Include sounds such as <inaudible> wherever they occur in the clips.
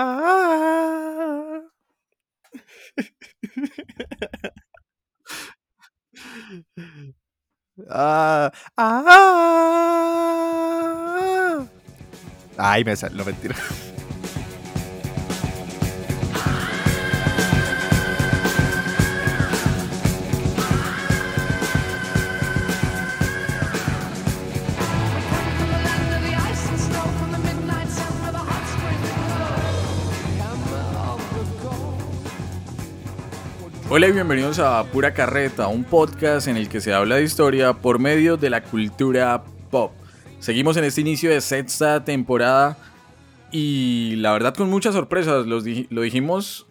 Ah. Ah, ah. Ay, me salió, mentira. Hola y bienvenidos a Pura Carreta, un podcast en el que se habla de historia por medio de la cultura pop. Seguimos en este inicio de sexta temporada y la verdad con muchas sorpresas. lo dijimos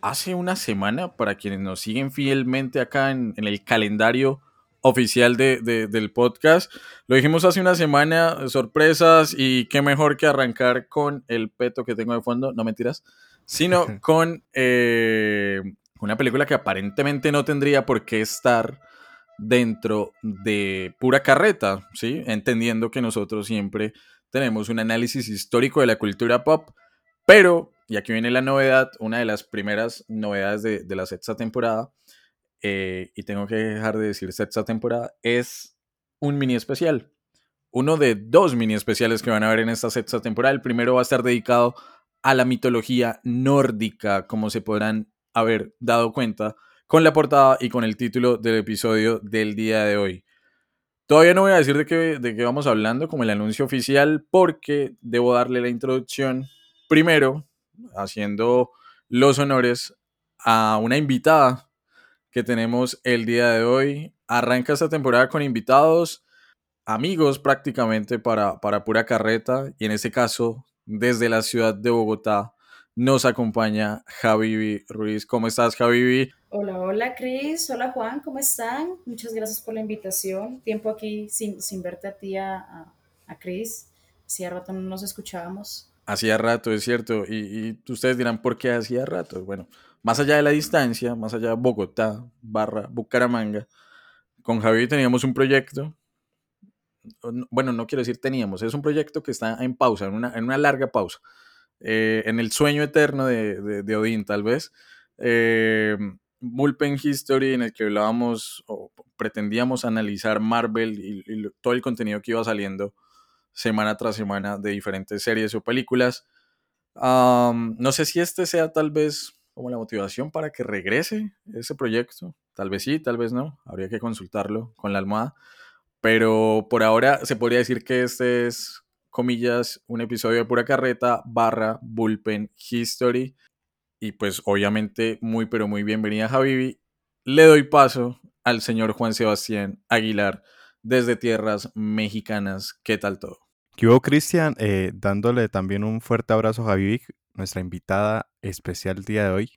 hace una semana para quienes nos siguen fielmente acá en, el calendario oficial del podcast. Lo dijimos hace una semana, sorpresas y qué mejor que arrancar con el peto que tengo de fondo, no mentiras, sino <laughs> con... Eh, una película que aparentemente no tendría por qué estar dentro de pura carreta, ¿sí? Entendiendo que nosotros siempre tenemos un análisis histórico de la cultura pop, pero, y aquí viene la novedad, una de las primeras novedades de, la sexta temporada, eh, y tengo que dejar de decir sexta temporada, es un mini especial. Uno de dos mini especiales que van a ver en esta sexta temporada. El primero va a estar dedicado a la mitología nórdica, como se podrán haber dado cuenta con la portada y con el título del episodio del día de hoy. Todavía no voy a decir de qué, de qué vamos hablando como el anuncio oficial porque debo darle la introducción primero haciendo los honores a una invitada que tenemos el día de hoy. Arranca esta temporada con invitados, amigos prácticamente para, para pura carreta y en este caso desde la ciudad de Bogotá nos acompaña Javivi Ruiz. ¿Cómo estás, Javivi? Hola, hola, Cris. Hola, Juan. ¿Cómo están? Muchas gracias por la invitación. Tiempo aquí sin, sin verte a ti, a, a Cris. Hacía rato no nos escuchábamos. Hacía rato, es cierto. Y, ustedes dirán, ¿por qué hacía rato? Bueno, más allá de la distancia, más allá de Bogotá, barra Bucaramanga, con Javi teníamos un proyecto. Bueno, no quiero decir teníamos, es un proyecto que está en pausa, en una, en una larga pausa eh, en el sueño eterno de, de, Odín, tal vez. Eh, History, en el que hablábamos o pretendíamos analizar Marvel y, todo el contenido que iba saliendo semana tras semana de diferentes series o películas. no sé si este sea tal vez como la motivación para que regrese ese proyecto. Tal vez sí, tal vez no. Habría que consultarlo con la almohada. Pero por ahora se podría decir que este es comillas, un episodio de pura carreta barra bullpen history. Y pues obviamente muy pero muy bienvenida Javivi. Le doy paso al señor Juan Sebastián Aguilar desde tierras mexicanas. ¿Qué tal todo? ¿Qué hubo, Cristian? Eh, dándole también un fuerte abrazo a Javivi, nuestra invitada especial día de hoy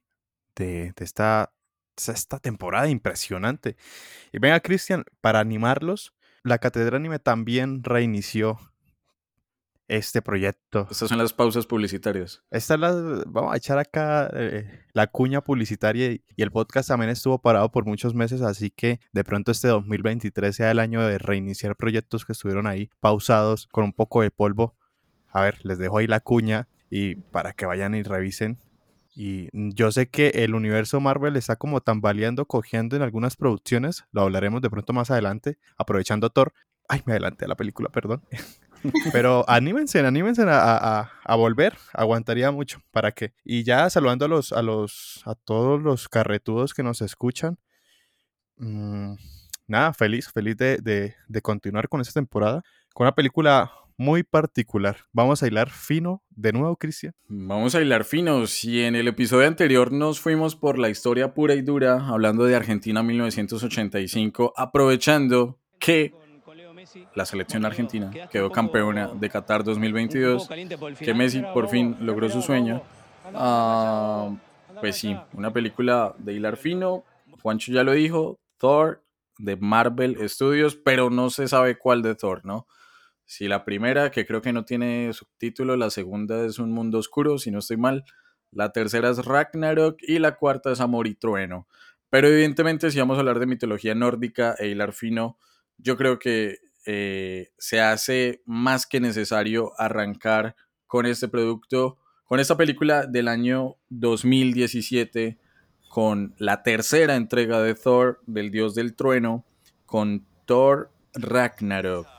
de, esta, esta temporada impresionante. Y venga, Cristian, para animarlos, la Catedral Anime también reinició este proyecto. Estas son las pausas publicitarias. Esta la, vamos a echar acá eh, la cuña publicitaria y, el podcast también estuvo parado por muchos meses, así que de pronto este 2023 sea el año de reiniciar proyectos que estuvieron ahí pausados con un poco de polvo. A ver, les dejo ahí la cuña y para que vayan y revisen. Y yo sé que el universo Marvel está como tambaleando, cogiendo en algunas producciones, lo hablaremos de pronto más adelante, aprovechando Thor. Ay, me adelanté a la película, perdón. <laughs> Pero anímense, anímense a, volver, aguantaría mucho. ¿Para qué? Y ya saludando a los, a los, a todos los carretudos que nos escuchan. Mm, nada, feliz, feliz de, de, de, continuar con esta temporada. Con una película muy particular. Vamos a hilar fino de nuevo, Cristian. Vamos a hilar fino. Si en el episodio anterior nos fuimos por la historia pura y dura, hablando de Argentina 1985, aprovechando que la selección argentina quedó campeona de Qatar 2022, que Messi por fin logró su sueño. Ah, pues sí, una película de hilar fino, Juancho ya lo dijo, Thor de Marvel Studios, pero no se sabe cuál de Thor, ¿no? Si la primera, que creo que no tiene subtítulo, la segunda es Un Mundo Oscuro, si no estoy mal, la tercera es Ragnarok y la cuarta es Amor y Trueno. Pero evidentemente si vamos a hablar de mitología nórdica e hilar fino, yo creo que eh, se hace más que necesario arrancar con este producto con esta película del año 2017, con la tercera entrega de Thor, del dios del trueno, con Thor Ragnarok.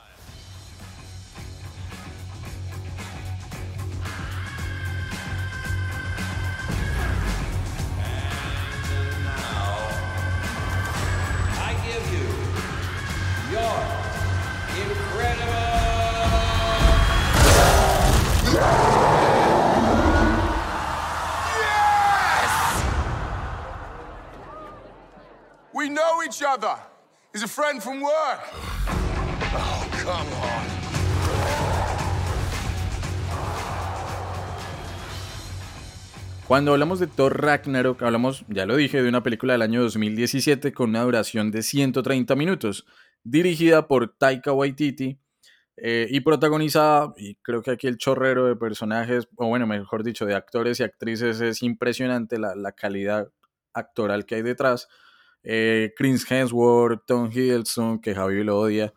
He's a friend from work. Oh, come on. Cuando hablamos de Thor Ragnarok, hablamos, ya lo dije, de una película del año 2017 con una duración de 130 minutos, dirigida por Taika Waititi eh, y protagonizada, y creo que aquí el chorrero de personajes, o bueno, mejor dicho, de actores y actrices es impresionante la, la calidad actoral que hay detrás eh, Chris Hemsworth, Tom Hiddleston, que Javi lo odia,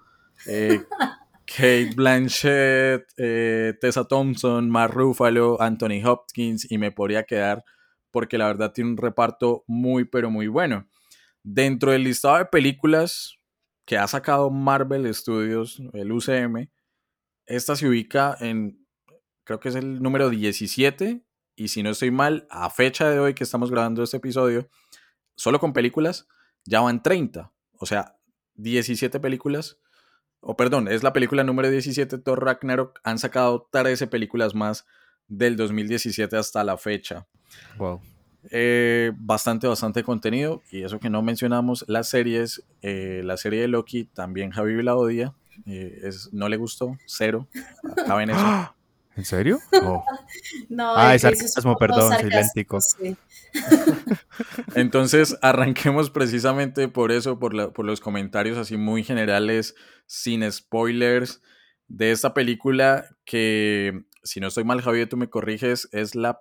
eh, <laughs> Kate Blanchett, eh, Tessa Thompson, Mark Ruffalo, Anthony Hopkins y me podría quedar porque la verdad tiene un reparto muy pero muy bueno. Dentro del listado de películas que ha sacado Marvel Studios, el UCM, esta se ubica en, creo que es el número 17 y si no estoy mal, a fecha de hoy que estamos grabando este episodio, solo con películas, ya van 30. O sea, 17 películas. O perdón, es la película número 17, Thor Ragnarok. Han sacado 13 películas más del 2017 hasta la fecha. Wow. Eh, bastante, bastante contenido. Y eso que no mencionamos, las series. Eh, la serie de Loki también Javi la odia. Eh, es, no le gustó, cero. Acaben eso. <gasps> ¿En serio? Oh. <laughs> no, ah, es sarcasmo, perdón, siléntico. <laughs> Entonces, arranquemos precisamente por eso, por, por los comentarios así muy generales, sin spoilers, de esta película que, si no estoy mal, Javier, tú me corriges, es la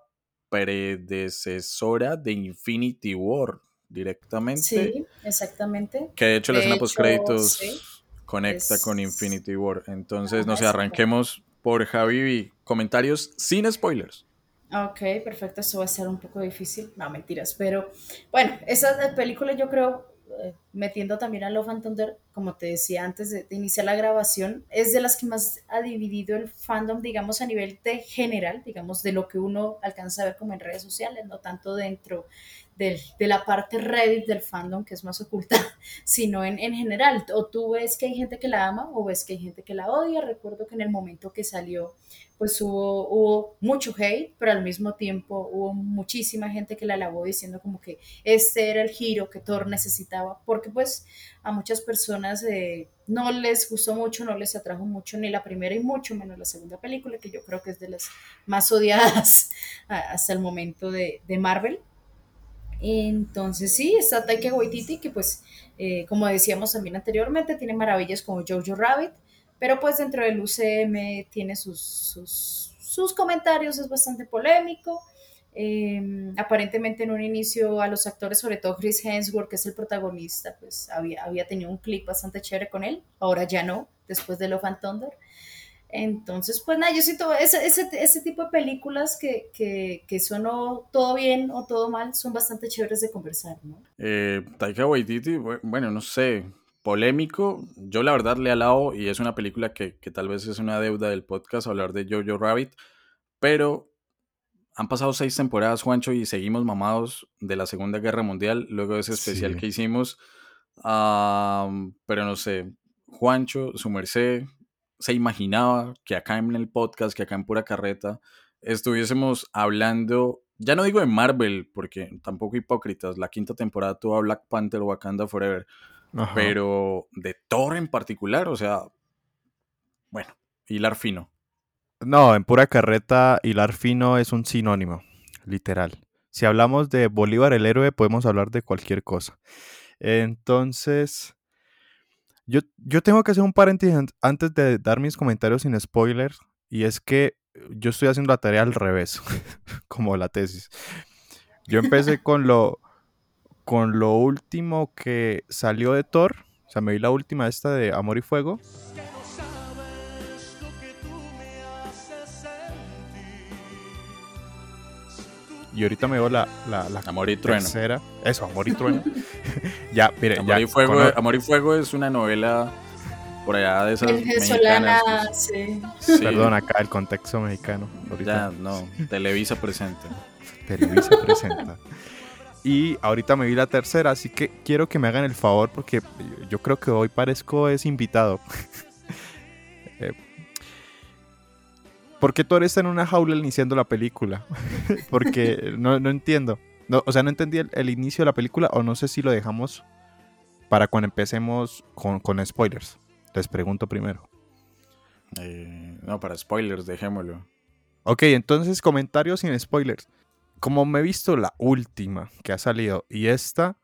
predecesora de Infinity War directamente. Sí, exactamente. Que de hecho la escena post créditos conecta con Infinity War. Entonces, no sé, arranquemos por Javi comentarios sin spoilers. Ok, perfecto, eso va a ser un poco difícil, no mentiras, pero bueno, esa película yo creo, eh, metiendo también a Love and Thunder, como te decía antes de, iniciar la grabación, es de las que más ha dividido el fandom, digamos, a nivel de general, digamos, de lo que uno alcanza a ver como en redes sociales, no tanto dentro de la parte Reddit del fandom, que es más oculta, <laughs> sino en, en, general. O tú ves que hay gente que la ama o ves que hay gente que la odia. Recuerdo que en el momento que salió, pues hubo, hubo mucho hate, pero al mismo tiempo hubo muchísima gente que la alabó diciendo como que este era el giro que Thor necesitaba, porque pues a muchas personas eh, no les gustó mucho, no les atrajo mucho ni la primera y mucho menos la segunda película, que yo creo que es de las más odiadas <laughs> hasta el momento de, de Marvel. Entonces sí, está Taika Waititi, que pues, eh, como decíamos también anteriormente, tiene maravillas como Jojo Rabbit, pero pues dentro del UCM tiene sus, sus, comentarios, es bastante polémico. Em, aparentemente en un inicio a los actores, sobre todo Chris Hemsworth, que es el protagonista, pues había, había tenido un clip bastante chévere con él, ahora ya no, después de Love and Thunder. Entonces, pues nada, yo siento ese, ese, ese tipo de películas que, que, que, son o todo bien o todo mal, son bastante chéveres de conversar, ¿no? Eh, Taika Waititi, bueno, no sé, polémico. Yo la verdad le he alado y es una película que, que, tal vez es una deuda del podcast hablar de Jojo Rabbit, pero han pasado seis temporadas, Juancho, y seguimos mamados de la Segunda Guerra Mundial, luego de ese especial que hicimos. pero no sé, Juancho, su merced, se imaginaba que acá en el podcast, que acá en Pura Carreta, estuviésemos hablando, ya no digo de Marvel, porque tampoco hipócritas, la quinta temporada tuvo a Black Panther Wakanda Forever, pero de Thor en particular, o sea, bueno, hilar fino. No, en Pura Carreta, hilar fino es un sinónimo, literal. Si hablamos de Bolívar el héroe, podemos hablar de cualquier cosa. Entonces, yo, tengo que hacer un paréntesis antes de dar mis comentarios sin spoilers. Y es que yo estoy haciendo la tarea al revés, <laughs> como la tesis. Yo empecé <laughs> con lo, con lo último que salió de Thor. O sea, me vi la última esta de Amor y Fuego. Y ahorita me veo la, la, la Amor y Trueno. tercera. Eso, Amor y Trueno. <laughs> ya, mire, Amor, ya. y Fuego, cono- Amor y Fuego es una novela por allá de esas Venezolana, mexicanas. sí. pues, sí, Perdón, acá el contexto mexicano. Ya, Ahorita no. Televisa presente. <laughs> Televisa presenta. Y ahorita me vi la tercera, así que quiero que me hagan el favor porque yo creo que hoy parezco es invitado. <laughs> Eh, ¿Por qué Thor está en una jaula iniciando la película? <laughs> porque no, no entiendo. No, o sea, no entendí el, el inicio de la película o no sé si lo dejamos para cuando empecemos con, con spoilers. Les pregunto primero. Eh, no, para spoilers, dejémoslo. Ok, entonces comentarios sin spoilers. Como me he visto la última que ha salido y esta,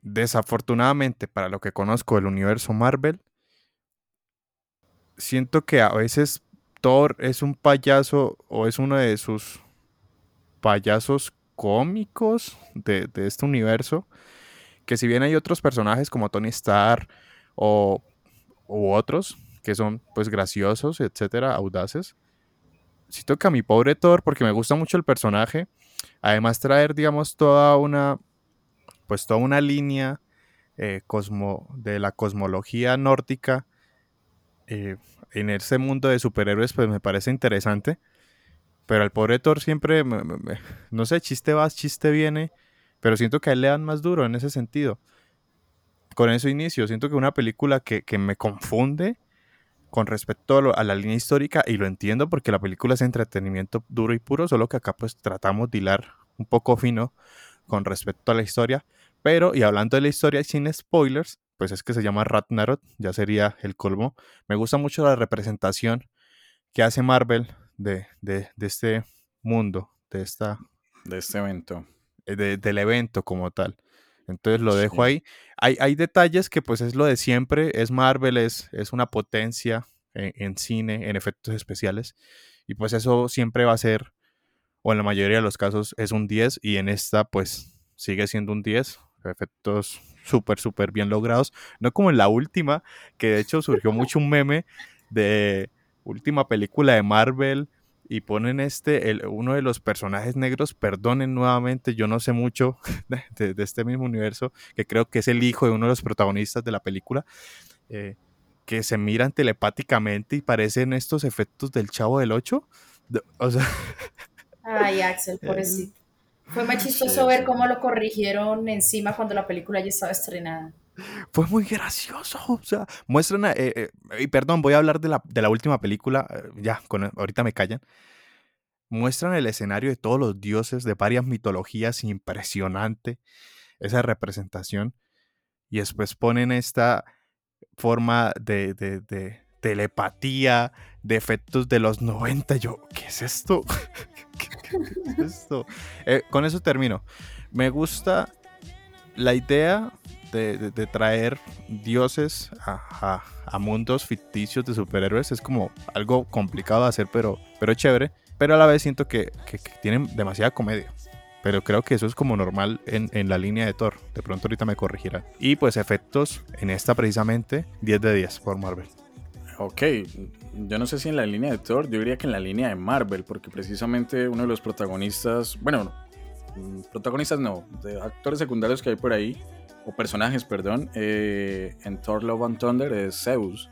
desafortunadamente para lo que conozco del universo Marvel, siento que a veces Thor es un payaso o es uno de sus payasos cómicos de, este universo. Que si bien hay otros personajes como Tony Stark o otros que son pues graciosos, etcétera, audaces, siento que a mi pobre Thor, porque me gusta mucho el personaje, además traer, digamos, toda una, pues toda una línea eh, cosmo, de la cosmología nórdica eh, en ese mundo de superhéroes, pues me parece interesante. Pero al pobre Thor siempre, me- me- me- no sé, chiste va, chiste viene, pero siento que a él le dan más duro en ese sentido. Con eso inicio, siento que una película que, que me confunde con respecto a, lo- a la línea histórica, y lo entiendo porque la película es entretenimiento duro y puro, solo que acá pues tratamos de hilar un poco fino con respecto a la historia. Pero, y hablando de la historia sin spoilers, pues es que se llama Ragnarok, ya sería el colmo. Me gusta mucho la representación que hace Marvel de, de- de este mundo, de esta, De este evento. eh, de- del evento como tal. Entonces lo dejo Sí. ahí. Hay, hay detalles que pues es lo de siempre, es Marvel, es, es una potencia en, en cine, en efectos especiales. Y pues eso siempre va a ser, o en la mayoría de los casos es un 10 y en esta pues sigue siendo un 10. Efectos súper, súper bien logrados. No como en la última, que de hecho surgió <laughs> mucho un meme de última película de Marvel y ponen este, el, uno de los personajes negros, perdonen nuevamente, yo no sé mucho <laughs> de, este mismo universo, que creo que es el hijo de uno de los protagonistas de la película, eh, que se miran telepáticamente y parecen estos efectos del Chavo del 8. O sea, Ay, Axel, <laughs> pobrecito. Fue más chistoso Sí, ver sí. cómo lo corrigieron encima cuando la película ya estaba estrenada. fue muy gracioso. O sea, muestran, eh, eh, y perdón, voy a hablar de la, de la última película, eh, ya, con, ahorita me callan. Muestran el escenario de todos los dioses de varias mitologías, impresionante esa representación. Y después ponen esta forma de, de- de telepatía, de efectos de los 90. Yo, ¿qué es esto? <laughs> ¿Qué, es esto? Eh, con eso termino. Me gusta la idea de, traer dioses a, mundos ficticios de superhéroes. Es como algo complicado de hacer, pero, pero chévere. Pero a la vez siento que, tienen demasiada comedia. Pero creo que eso es como normal en, en la línea de Thor. De pronto ahorita me corregirá. Y pues efectos en esta precisamente 10 de 10 por Marvel. Ok, yo no sé si en la línea de Thor, yo diría que en la línea de Marvel, porque precisamente uno de los protagonistas, bueno, mm, protagonistas no, de actores secundarios que hay por ahí, o personajes, perdón, eh, en Thor Love and Thunder es Zeus,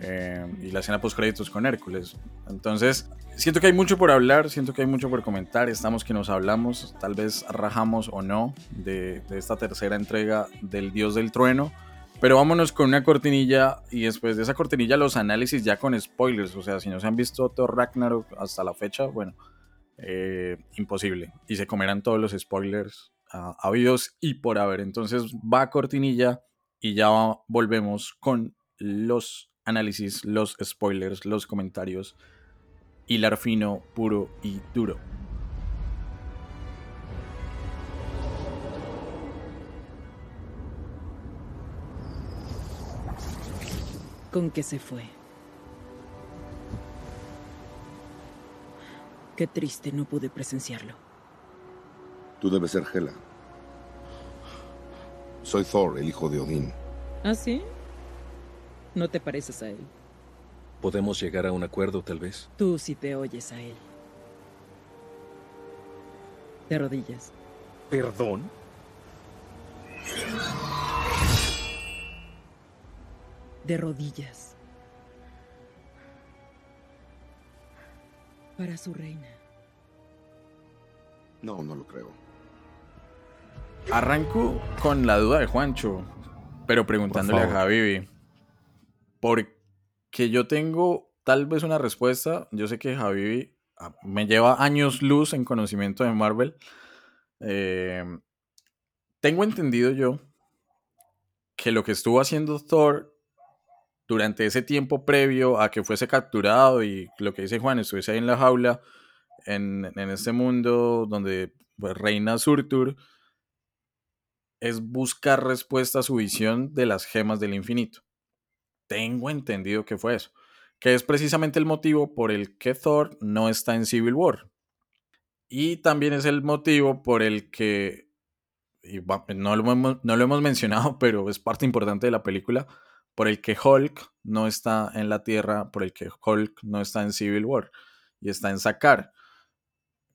eh, y la escena post créditos con Hércules. Entonces, siento que hay mucho por hablar, siento que hay mucho por comentar, estamos que nos hablamos, tal vez rajamos o no de, de esta tercera entrega del Dios del Trueno. Pero vámonos con una cortinilla y después de esa cortinilla los análisis ya con spoilers. O sea, si no se han visto Thor Ragnarok hasta la fecha, bueno, eh, imposible. Y se comerán todos los spoilers ah, habidos y por haber. Entonces va cortinilla y ya va- volvemos con los análisis, los spoilers, los comentarios. Hilar fino, puro y duro. ¿Con qué se fue? Qué triste, no pude presenciarlo. Tú debes ser Hela. Soy Thor, el hijo de Odín. ¿Ah, sí? No te pareces a él. Podemos llegar a un acuerdo, tal vez. Tú sí te oyes a él. De rodillas. ¿Perdón? De rodillas. Para su reina. No, no lo creo. Arranco con la duda de Juancho, pero preguntándole a. Javivi. Porque yo tengo tal vez una respuesta. Yo sé que Javivi ah, me lleva años luz en conocimiento de Marvel. Eh, tengo entendido yo que lo que estuvo haciendo Thor durante ese tiempo previo a que fuese capturado y lo que dice Juan, estuviese ahí en la jaula, en, en este mundo donde pues, reina Surtur, es buscar respuesta a su visión de las gemas del infinito. Tengo entendido que fue eso. Que es precisamente el motivo por el que Thor no está en Civil War. Y también es el motivo por el que, y no lo, hemos, no lo hemos mencionado, <laughs> pero es parte importante de la película, por el que Hulk no está en la Tierra, por el que Hulk no está en Civil War y está en Sakar.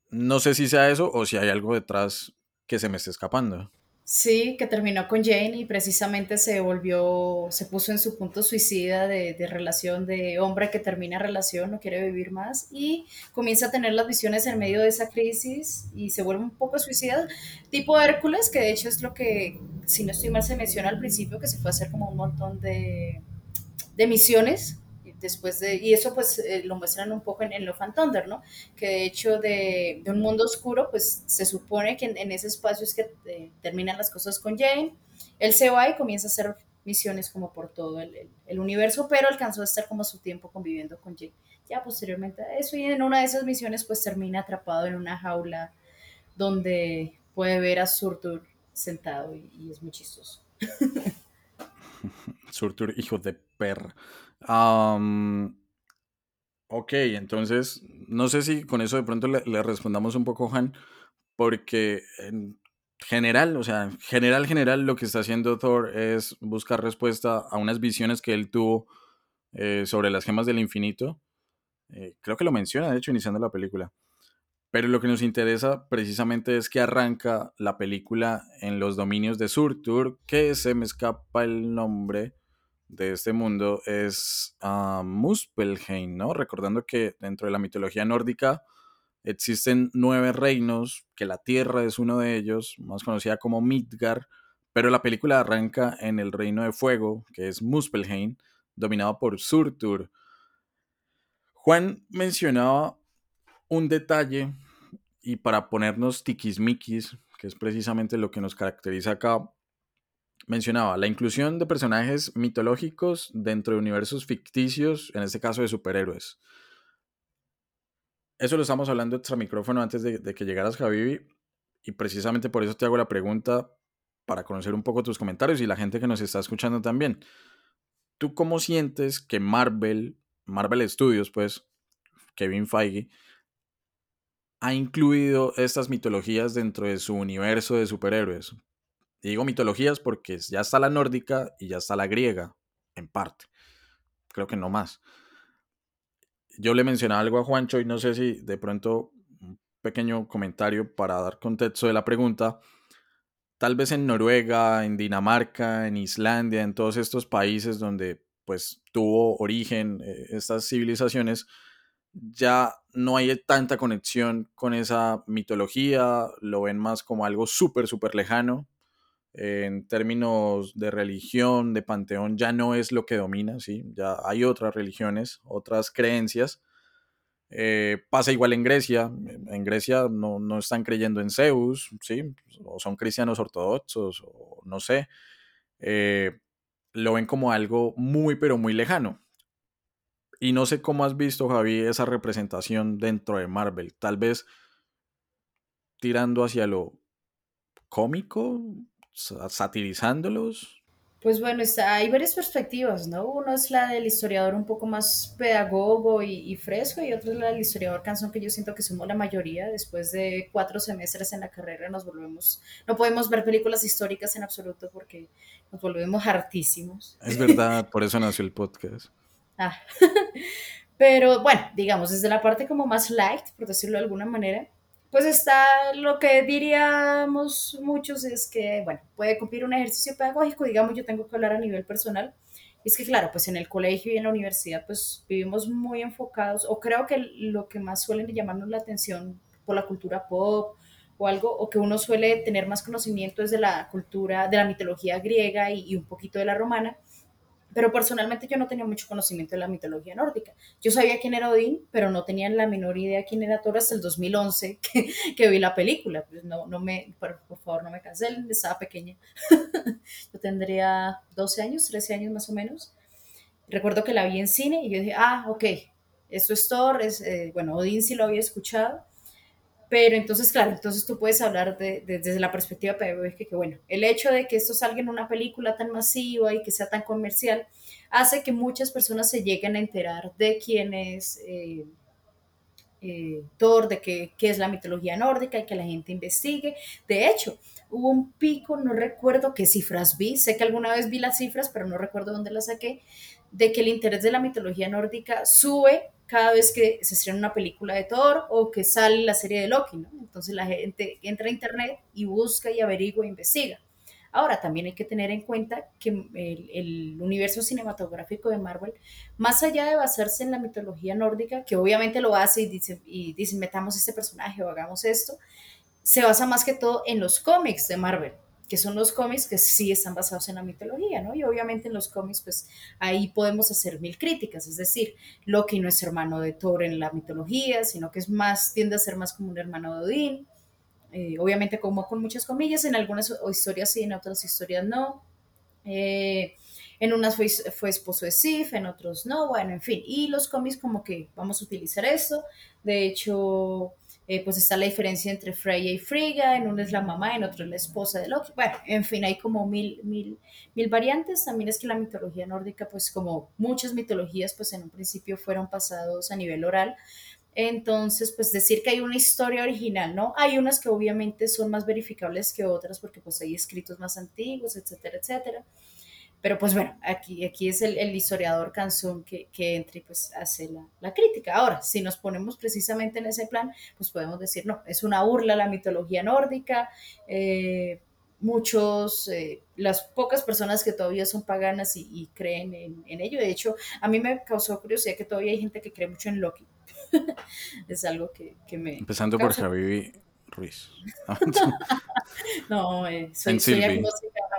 No sé si sea eso o si hay algo detrás que se me esté escapando. Sí, que terminó con Jane y precisamente se volvió, se puso en su punto suicida de, relación de hombre que termina relación, no quiere vivir más y comienza a tener las visiones en medio de esa crisis y se vuelve un poco suicida, tipo Hércules, que de hecho es lo que, si no estoy mal, se menciona al principio, que se fue a hacer como un montón de, de misiones. Después de, y eso pues eh, lo muestran un poco en, en Love and Thunder, ¿no? Que de hecho de, un mundo oscuro, pues se supone que en, ese espacio es que eh, terminan las cosas con Jane. Él se va y comienza a hacer misiones como por todo el, universo, pero alcanzó a estar como su tiempo conviviendo con Jane. Ya posteriormente a eso, y en una de esas misiones pues termina atrapado en una jaula donde puede ver a Surtur sentado y, y es muy chistoso. <laughs> Surtur, hijo de perra. Am, ok, entonces, no sé si con eso de pronto le, respondamos un poco, Juan, porque en general, o sea, en general, general, lo que está haciendo Thor es buscar respuesta a unas visiones que él tuvo eh, sobre las gemas del infinito. Eh, creo que lo menciona, de hecho, iniciando la película. Pero lo que nos interesa precisamente es que arranca la película en los dominios de Surtur, que se me escapa el nombre de este mundo, es ah, Muspelheim, ¿no? Recordando que dentro de la mitología nórdica existen nueve reinos, que la Tierra es uno de ellos, más conocida como Midgard, pero la película arranca en el reino de fuego, que es Muspelheim, dominado por Surtur. Juan mencionaba un detalle y para ponernos tiquismiquis, que es precisamente lo que nos caracteriza acá, mencionaba la inclusión de personajes mitológicos dentro de universos ficticios, en este caso de superhéroes. Eso lo estamos hablando extra micrófono antes de, que llegaras, Javi, y precisamente por eso te hago la pregunta para conocer un poco tus comentarios y la gente que nos está escuchando también. ¿Tú cómo sientes que Marvel, Marvel Studios, pues, Kevin Feige, ha incluido estas mitologías dentro de su universo de superhéroes? Y digo mitologías porque ya está la nórdica y ya está la griega, en parte. Creo que no más. Yo le mencionaba algo a Juancho y no sé si de pronto un pequeño comentario para dar contexto de la pregunta. Tal vez en Noruega, en Dinamarca, en Islandia, en todos estos países donde pues tuvo origen eh, estas civilizaciones, ya no hay tanta conexión con esa mitología, lo ven más como algo súper, súper lejano. En términos de religión, de panteón, ya no es lo que domina, ¿sí? Ya hay otras religiones, otras creencias. Eh, pasa igual en Grecia. En Grecia no, no están creyendo en Zeus, ¿sí? O son cristianos ortodoxos, o no sé. Eh, lo ven como algo muy, pero muy lejano. Y no sé cómo has visto, Javi, esa representación dentro de Marvel. Tal vez tirando hacia lo cómico, satirizándolos. Pues bueno, está, hay varias perspectivas, ¿no? Uno es la del historiador un poco más pedagogo y, y fresco y otro es la del historiador canción que yo siento que somos la mayoría. Después de cuatro semestres en la carrera nos volvemos, no podemos ver películas históricas en absoluto porque nos volvemos hartísimos. Es verdad, <laughs> por eso nació el podcast. Ah. <laughs> Pero bueno, digamos, desde la parte como más light, por decirlo de alguna manera, pues está lo que diríamos muchos es que, bueno, puede cumplir un ejercicio pedagógico, digamos, yo tengo que hablar a nivel personal. Es que, claro, pues en el colegio y en la universidad, pues vivimos muy enfocados, o creo que lo que más suelen llamarnos la atención por la cultura pop o algo, o que uno suele tener más conocimiento es de la cultura, de la mitología griega y, y un poquito de la romana pero personalmente yo no tenía mucho conocimiento de la mitología nórdica. Yo sabía quién era Odín, pero no tenía la menor idea quién era Thor hasta el 2011 <laughs> que, que vi la película. Pues no, no me, por, por, favor, no me cancelen, estaba pequeña. <laughs> yo tendría 12 años, 13 años más o menos. Recuerdo que la vi en cine y yo dije, ah, ok, esto es Thor, es, eh, bueno, Odín sí lo había escuchado, pero entonces, claro, entonces tú puedes hablar de, de, desde la perspectiva pedagógica que, bueno, el hecho de que esto salga en una película tan masiva y que sea tan comercial hace que muchas personas se lleguen a enterar de quién es eh, eh, Thor, de qué, qué es la mitología nórdica y que la gente investigue. De hecho, hubo un pico, no recuerdo qué cifras vi, sé que alguna vez vi las cifras, pero no recuerdo dónde las saqué, de que el interés de la mitología nórdica sube cada vez que se estrena una película de Thor o que sale la serie de Loki. Entonces la gente entra a internet y busca y averigua e investiga. Ahora, también hay que tener en cuenta que el, el, universo cinematográfico de Marvel, más allá de basarse en la mitología nórdica, que obviamente lo hace y dice, y dice metamos este personaje o hagamos esto, se basa más que todo en los cómics de Marvel que son los cómics que sí están basados en la mitología, ¿no? Y obviamente en los cómics, pues ahí podemos hacer mil críticas, es decir, Loki no es hermano de Thor en la mitología, sino que es más, tiende a ser más como un hermano de Odín, eh, obviamente como con muchas comillas, en algunas historias sí, en otras historias no. Eh, en unas fue, fue, esposo de Sif, en otros no, bueno, en fin. Y los cómics como que vamos a utilizar eso. De hecho, eh, pues está la diferencia entre Freya y Frigga, en uno es la mamá, en otro es la esposa de Loki. Bueno, en fin, hay como mil, mil, mil variantes. También es que la mitología nórdica, pues como muchas mitologías, pues en un principio fueron pasados a nivel oral. Entonces, pues decir que hay una historia original, ¿no? Hay unas que obviamente son más verificables que otras porque pues hay escritos más antiguos, etcétera, etcétera. Pero pues bueno, aquí, aquí es el, el historiador Canzón que, que entra y pues hace la, la, crítica. Ahora, si nos ponemos precisamente en ese plan, pues podemos decir, no, es una burla a la mitología nórdica. Eh, muchos, eh, las pocas personas que todavía son paganas y, y creen en, en, ello. De hecho, a mí me causó curiosidad que todavía hay gente que cree mucho en Loki. <laughs> es algo que, que me... Empezando causa... por Javi Ruiz. <laughs> no, eh, soy, soy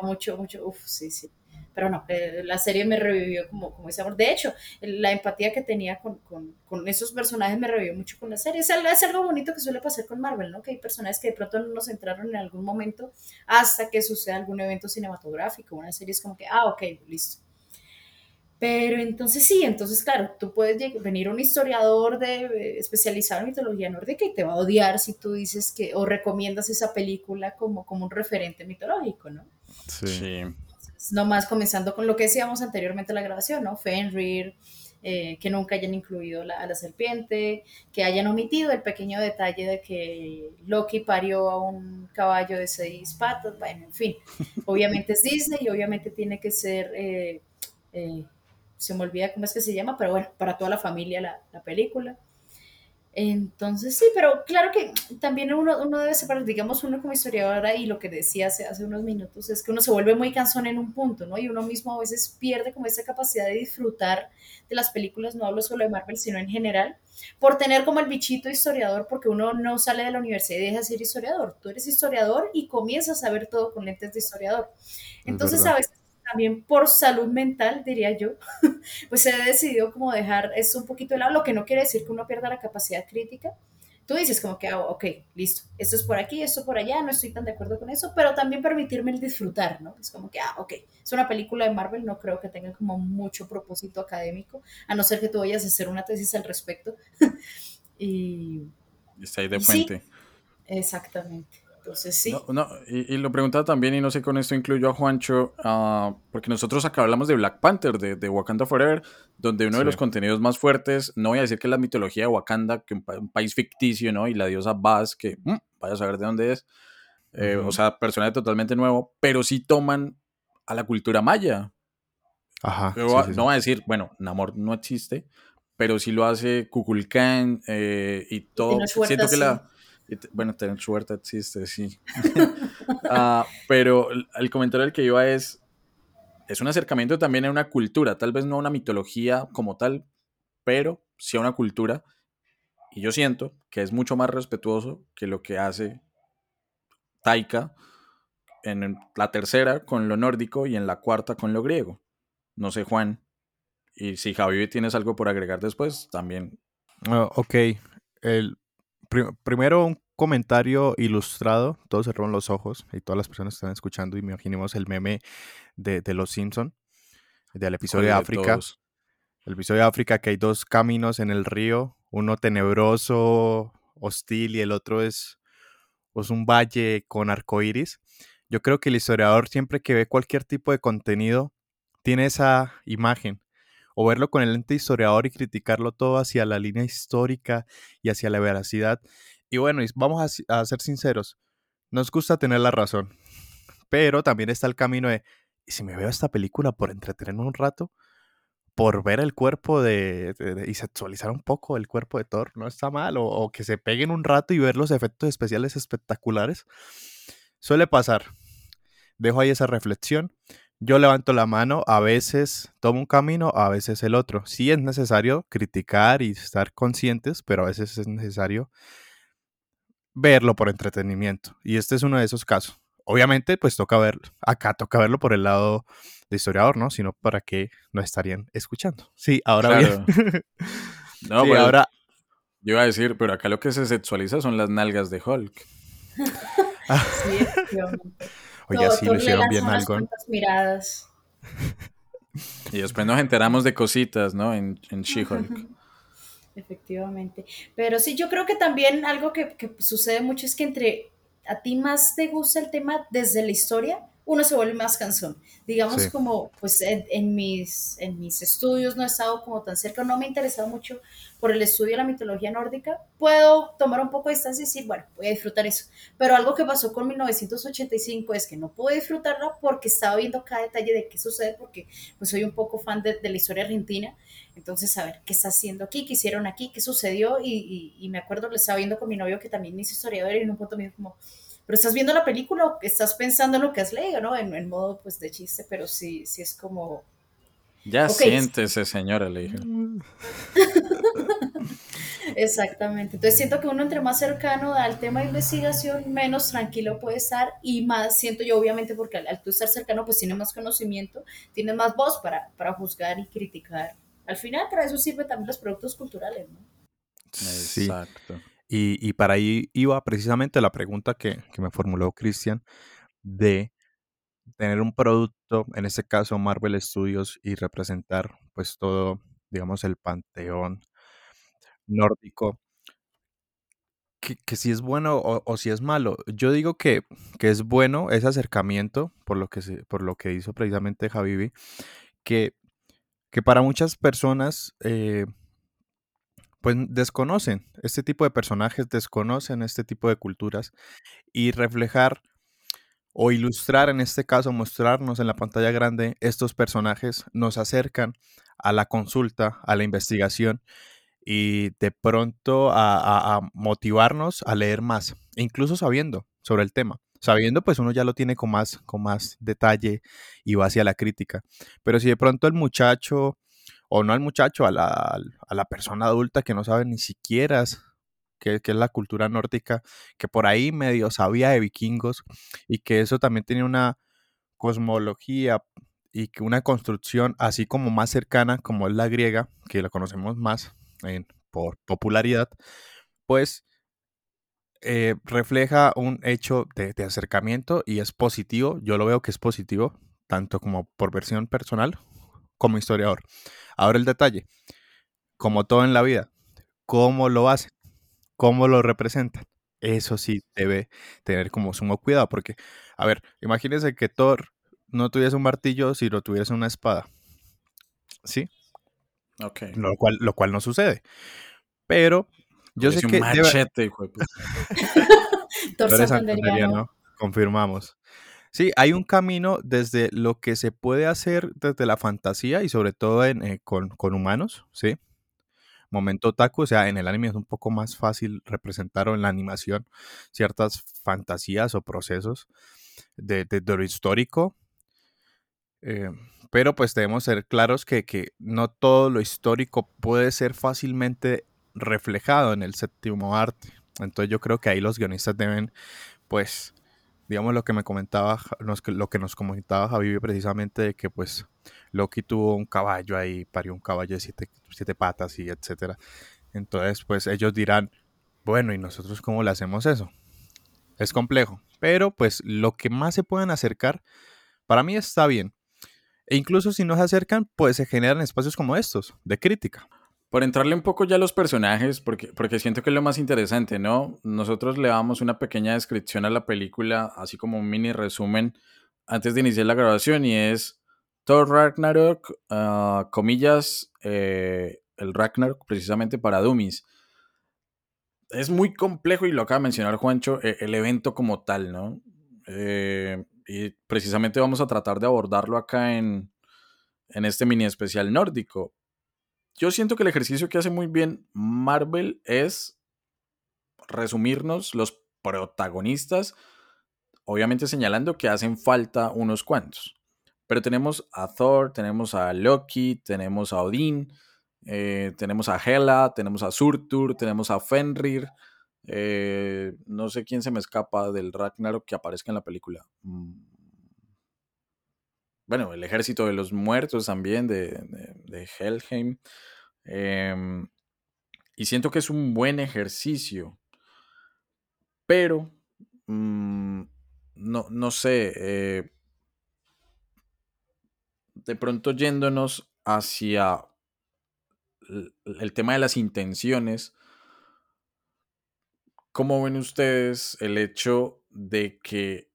mucho, mucho, uff, sí, sí pero no, eh, la serie me revivió como, como ese amor. De hecho, la empatía que tenía con, con, con, esos personajes me revivió mucho con la serie. Es algo, es algo bonito que suele pasar con Marvel, ¿no? Que hay personajes que de pronto no nos entraron en algún momento hasta que suceda algún evento cinematográfico. Una serie es como que, ah, ok, listo. Pero entonces sí, entonces claro, tú puedes venir un historiador de, especializado en mitología nórdica y te va a odiar si tú dices que o recomiendas esa película como, como un referente mitológico, ¿no? Sí. sí nomás comenzando con lo que decíamos anteriormente en la grabación, ¿no? Fenrir, eh, que nunca hayan incluido la, a la serpiente, que hayan omitido el pequeño detalle de que Loki parió a un caballo de seis patas, bueno, en fin, <laughs> obviamente es Disney y obviamente tiene que ser, eh, eh, se me olvida cómo es que se llama, pero bueno, para toda la familia la, la película. Entonces, sí, pero claro que también uno, uno debe separar, digamos, uno como historiadora y lo que decía hace, hace unos minutos es que uno se vuelve muy cansón en un punto, ¿no? Y uno mismo a veces pierde como esa capacidad de disfrutar de las películas, no hablo solo de Marvel, sino en general, por tener como el bichito historiador, porque uno no sale de la universidad y deja de ser historiador. Tú eres historiador y comienzas a ver todo con lentes de historiador. Entonces, a veces también por salud mental, diría yo, <laughs> pues he decidido como dejar esto un poquito de lado, lo que no quiere decir que uno pierda la capacidad crítica. Tú dices como que, oh, ok, listo, esto es por aquí, esto por allá, no estoy tan de acuerdo con eso, pero también permitirme el disfrutar, ¿no? Es como que, ah, ok, es una película de Marvel, no creo que tenga como mucho propósito académico, a no ser que tú vayas a hacer una tesis al respecto. <laughs> y... Está ahí de puente. Sí, exactamente. Entonces, sí. No, no y, y, lo preguntaba también, y no sé con esto incluyo a Juancho, uh, porque nosotros acá hablamos de Black Panther, de, de Wakanda Forever, donde uno sí. de los contenidos más fuertes, no voy a decir que es la mitología de Wakanda, que un, un país ficticio, ¿no? Y la diosa Baz, que mmm, vaya a saber de dónde es, eh, uh -huh. o sea, personaje totalmente nuevo, pero sí toman a la cultura maya. Ajá. Yo, sí, sí, no voy a decir, bueno, Namor no existe, pero sí lo hace Kukulkan eh, y todo. Siento que la Y te- bueno, tener suerte existe, sí. <laughs> Ah, pero el- comentario al que iba es, es un acercamiento también a una cultura, tal vez no a una mitología como tal, pero sí a una cultura. Y yo siento que es mucho más respetuoso que lo que hace Taika en la tercera con lo nórdico y en la cuarta con lo griego. No sé, Juan. Y si Javi tienes algo por agregar después, también. Ah, ok. El, pri- primero un comentario ilustrado. Todos cerraron los ojos y todas las personas están escuchando. Imaginemos el meme de, de Los Simpson, del episodio de ¿cuál África. todos? El episodio de África que hay dos caminos en el río, uno tenebroso, hostil y el otro es, es un valle con arcoíris. Yo creo que el historiador siempre que ve cualquier tipo de contenido tiene esa imagen o verlo con el lente historiador y criticarlo todo hacia la línea histórica y hacia la veracidad. Y bueno, vamos a, ser sinceros, nos gusta tener la razón, pero también está el camino de, ¿y si me veo esta película por entretenerme un rato? por ver el cuerpo de, y sexualizar un poco el cuerpo de Thor, no está mal, o que se peguen un rato y ver los efectos especiales espectaculares. Suele pasar. Dejo ahí esa reflexión. Yo levanto la mano, a veces tomo un camino, a veces el otro. Sí es necesario criticar y estar conscientes, pero a veces es necesario verlo por entretenimiento. Y este es uno de esos casos. Obviamente, pues toca ver, acá toca verlo por el lado de historiador, ¿no? Sino para qué no estarían escuchando. Sí, ahora Claro. bien. <laughs> No, sí, pues, ahora. Yo iba a decir, pero acá lo que se sexualiza son las nalgas de Hulk. <laughs> Sí, efectivamente. Oye, Todo- sí lo le hicieron bien algo. <laughs> Y después nos enteramos de cositas, ¿no? En, en She-Hulk. <laughs> Efectivamente. Pero sí, yo creo que también algo que, que sucede mucho es que entre a ti más te gusta el tema desde la historia, uno se vuelve más cansón. Digamos Sí. como, pues en, en mis, en mis estudios no he estado como tan cerca, no me he interesado mucho por el estudio de la mitología nórdica. Puedo tomar un poco de distancia y decir, bueno, voy a disfrutar eso. Pero algo que pasó con 1985 es que no pude disfrutarla porque estaba viendo cada detalle de qué sucede, porque pues soy un poco fan de, de la historia argentina. Entonces, a ver, ¿qué está haciendo aquí? ¿Qué hicieron aquí? ¿Qué sucedió? Y, y, y me acuerdo, lo estaba viendo con mi novio que también es historiador y en un punto me dijo como, pero estás viendo la película o estás pensando en lo que has leído, ¿no? En, en modo pues de chiste, pero sí, sí es como... Ya Ok. siéntese, señora, le <laughs> dije. Exactamente. Entonces siento que uno entre más cercano al tema de investigación, menos tranquilo puede estar y más siento yo, obviamente, porque al, al tú estar cercano, pues tienes más conocimiento, tienes más voz para, para juzgar y criticar. Al final, para eso sirven también los productos culturales, ¿no? Sí. Y, para ahí iba precisamente la pregunta que, que me formuló Cristian de tener un producto, en este caso Marvel Studios, y representar pues todo, digamos, el panteón nórdico, que, que si es bueno o, si es malo. Yo digo que, que es bueno ese acercamiento, por lo que, se, por lo que hizo precisamente Javibi, que, que para muchas personas... eh, pues desconocen este tipo de personajes, desconocen este tipo de culturas y reflejar o ilustrar, en este caso, mostrarnos en la pantalla grande estos personajes nos acercan a la consulta, a la investigación y de pronto a, motivarnos a leer más, incluso sabiendo sobre el tema. Sabiendo, pues uno ya lo tiene con más, con más detalle y va hacia la crítica. Pero si de pronto el muchacho o no al muchacho, a la, a la persona adulta que no sabe ni siquiera qué, qué es la cultura nórdica, que por ahí medio sabía de vikingos y que eso también tenía una cosmología y que una construcción así como más cercana como es la griega, que la conocemos más por popularidad, pues eh, refleja un hecho de acercamiento y es positivo, yo lo veo que es positivo, tanto como por versión personal como historiador. Ahora el detalle, como todo en la vida, ¿cómo lo hacen? ¿Cómo lo representan? Eso sí debe tener como sumo cuidado, porque, a ver, imagínense que Thor no tuviese un martillo si lo tuviese una espada. ¿Sí? Ok. Lo cual, lo cual no sucede. Pero yo sé que... un debe- machete, hijo de puta. <laughs> Confirmamos. Sí, hay un camino desde lo que se puede hacer desde la fantasía y sobre todo en, eh, con, con humanos, ¿sí? momento otaku, o sea, en el anime es un poco más fácil representar o en la animación ciertas fantasías o procesos de, de, lo histórico. Eh, pero pues debemos ser claros que, que no todo lo histórico puede ser fácilmente reflejado en el séptimo arte. Entonces yo creo que ahí los guionistas deben, pues, digamos lo que me comentaba, lo que nos comentaba Javi precisamente de que pues Loki tuvo un caballo ahí, parió un caballo de siete, siete patas y etcétera. Entonces pues ellos dirán, bueno, ¿y nosotros cómo le hacemos eso? Es complejo, pero pues lo que más se puedan acercar, para mí está bien. E incluso si no se acercan, pues se generan espacios como estos, de crítica. Por entrarle un poco ya a los personajes, porque, porque siento que es lo más interesante, ¿no? Nosotros le damos una pequeña descripción a la película, así como un mini resumen, antes de iniciar la grabación, y es Thor Ragnarok, uh, comillas, eh, el Ragnarok precisamente para Dummies. Es muy complejo y lo acaba de mencionar Juancho, e, el evento como tal, ¿no? Eh, y precisamente vamos a tratar de abordarlo acá en, en este mini especial nórdico yo siento que el ejercicio que hace muy bien Marvel es resumirnos los protagonistas, obviamente señalando que hacen falta unos cuantos. Pero tenemos a Thor, tenemos a Loki, tenemos a Odín, eh, tenemos a Hela, tenemos a Surtur, tenemos a Fenrir. Eh, no sé quién se me escapa del Ragnarok que aparezca en la película. Mm. Bueno, el ejército de los muertos también de, Helheim. Em, y siento que es un buen ejercicio. Pero, mm, no, no sé, eh, de pronto yéndonos hacia el, tema de las intenciones, ¿cómo ven ustedes el hecho de que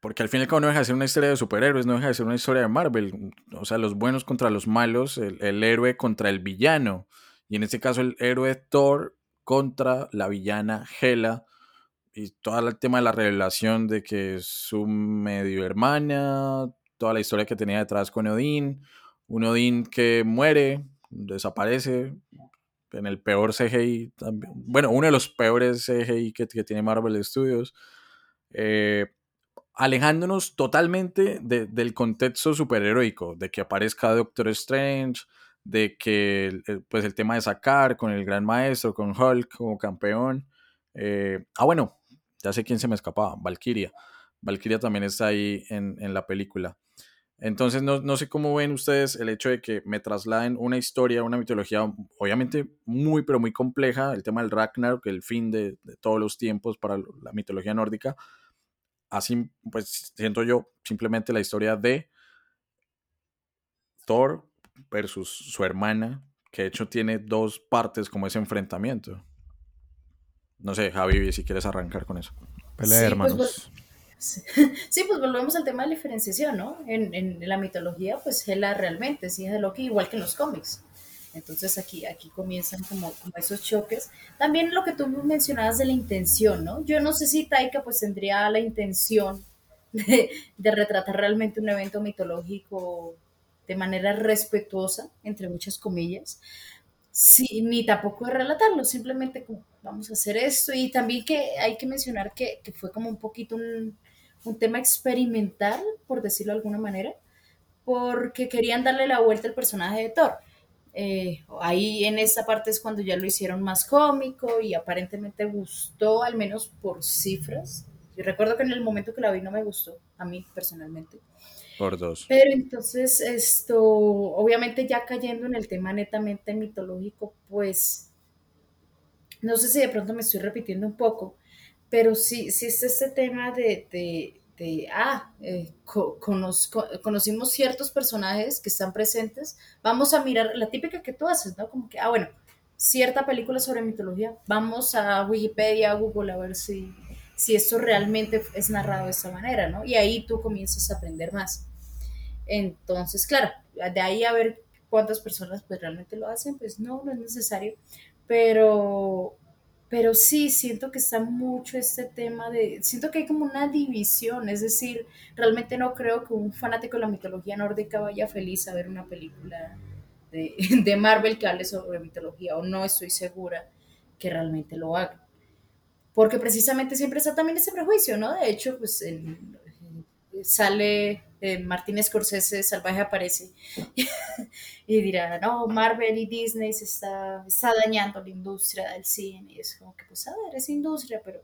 porque al fin y al cabo no deja de ser una historia de superhéroes, no deja de ser una historia de Marvel. O sea, los buenos contra los malos, el, héroe contra el villano. Y en este caso el héroe Thor contra la villana Hela. Y todo el tema de la revelación de que es su medio hermana, toda la historia que tenía detrás con Odín. Un Odín que muere, desaparece, en el peor CGI. Bueno, uno de los peores CGI que, que tiene Marvel Studios. Eh, alejándonos totalmente del contexto superheroico, de que aparezca Doctor Strange, de que pues el tema de sacar con el Gran Maestro, con Hulk como campeón. Eh, ah, bueno, ya sé quién se me escapaba, Valkyria. Valkyria también está ahí en, la película. Entonces, no, sé cómo ven ustedes el hecho de que me trasladen una historia, una mitología, obviamente muy, pero muy compleja, el tema del Ragnarok, el fin de todos los tiempos para la mitología nórdica, así, pues siento yo simplemente la historia de Thor versus su hermana, que de hecho tiene dos partes como ese enfrentamiento. No sé, Javi, si quieres arrancar con eso. Pelea, sí, pues, hermanos. <laughs> sí, pues volvemos al tema de la diferenciación, ¿no? En, en la mitología, pues Hela realmente sí es de Loki, igual que en los cómics. Entonces aquí, aquí comienzan como, esos choques. También lo que tú mencionabas de la intención, ¿no? Yo no sé si Taika pues tendría la intención de, retratar realmente un evento mitológico de manera respetuosa, entre muchas comillas, ni tampoco de relatarlo, simplemente como vamos a hacer esto. Y también que hay que mencionar que, fue como un poquito un, un, tema experimental, por decirlo de alguna manera, porque querían darle la vuelta al personaje de Thor. Eh, ahí en esa parte es cuando ya lo hicieron más cómico y aparentemente gustó, al menos por cifras. Yo recuerdo que en el momento que la vi no me gustó, a mí personalmente. Por dos. Pero entonces esto, obviamente ya cayendo en el tema netamente mitológico, pues no sé si de pronto me estoy repitiendo un poco, pero sí, sí es este tema de ah, eh, conocimos ciertos personajes que están presentes, vamos a mirar la típica que tú haces, ¿no? Como que, ah, bueno, cierta película sobre mitología, vamos a Wikipedia, Google a ver si, si esto realmente es narrado de esta manera, ¿no? Y ahí tú comienzas a aprender más. Entonces, claro, de ahí a ver cuántas personas pues realmente lo hacen, pues no, no es necesario, pero pero sí, siento que está mucho este tema de, siento que hay como una división, es decir, realmente no creo que un fanático de la mitología nórdica vaya feliz a ver una película de, <laughs> de Marvel que hable sobre mitología o no estoy segura que realmente lo haga. Porque precisamente siempre está también ese prejuicio, ¿no? De hecho, pues sale eh, Martín Scorsese, Salvaje aparece, <laughs> y dirá, no, Marvel y Disney se está, está dañando la industria del cine. Y es como que, pues a ver, es industria, pero...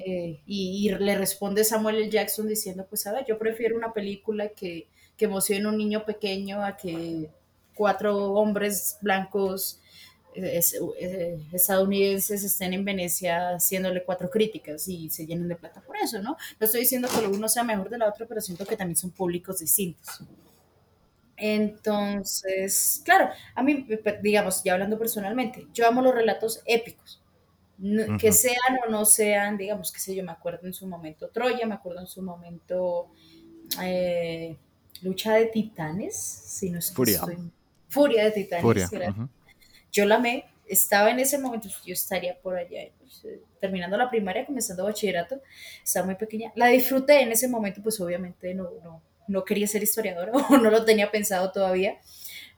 Eh, y, y, le responde Samuel L. Jackson diciendo, pues a ver, yo prefiero una película que, que emocione a un niño pequeño a que cuatro hombres blancos estadounidenses estén en Venecia haciéndole cuatro críticas y se llenen de plata por eso, ¿no? No estoy diciendo que lo uno sea mejor de la otra, pero siento que también son públicos distintos. Entonces, claro, a mí, digamos, ya hablando personalmente, yo amo los relatos épicos, que sean o no sean, digamos, qué sé yo, me acuerdo en su momento Troya, me acuerdo en su momento eh, Lucha de Titanes, si no estoy, Furia. Furia de Titanes, Furia. era-. Yo la amé, estaba en ese momento, yo estaría por allá, pues, eh, terminando la primaria, comenzando bachillerato, estaba muy pequeña, la disfruté en ese momento, pues obviamente no, no, no quería ser historiadora <laughs> o no lo tenía pensado todavía,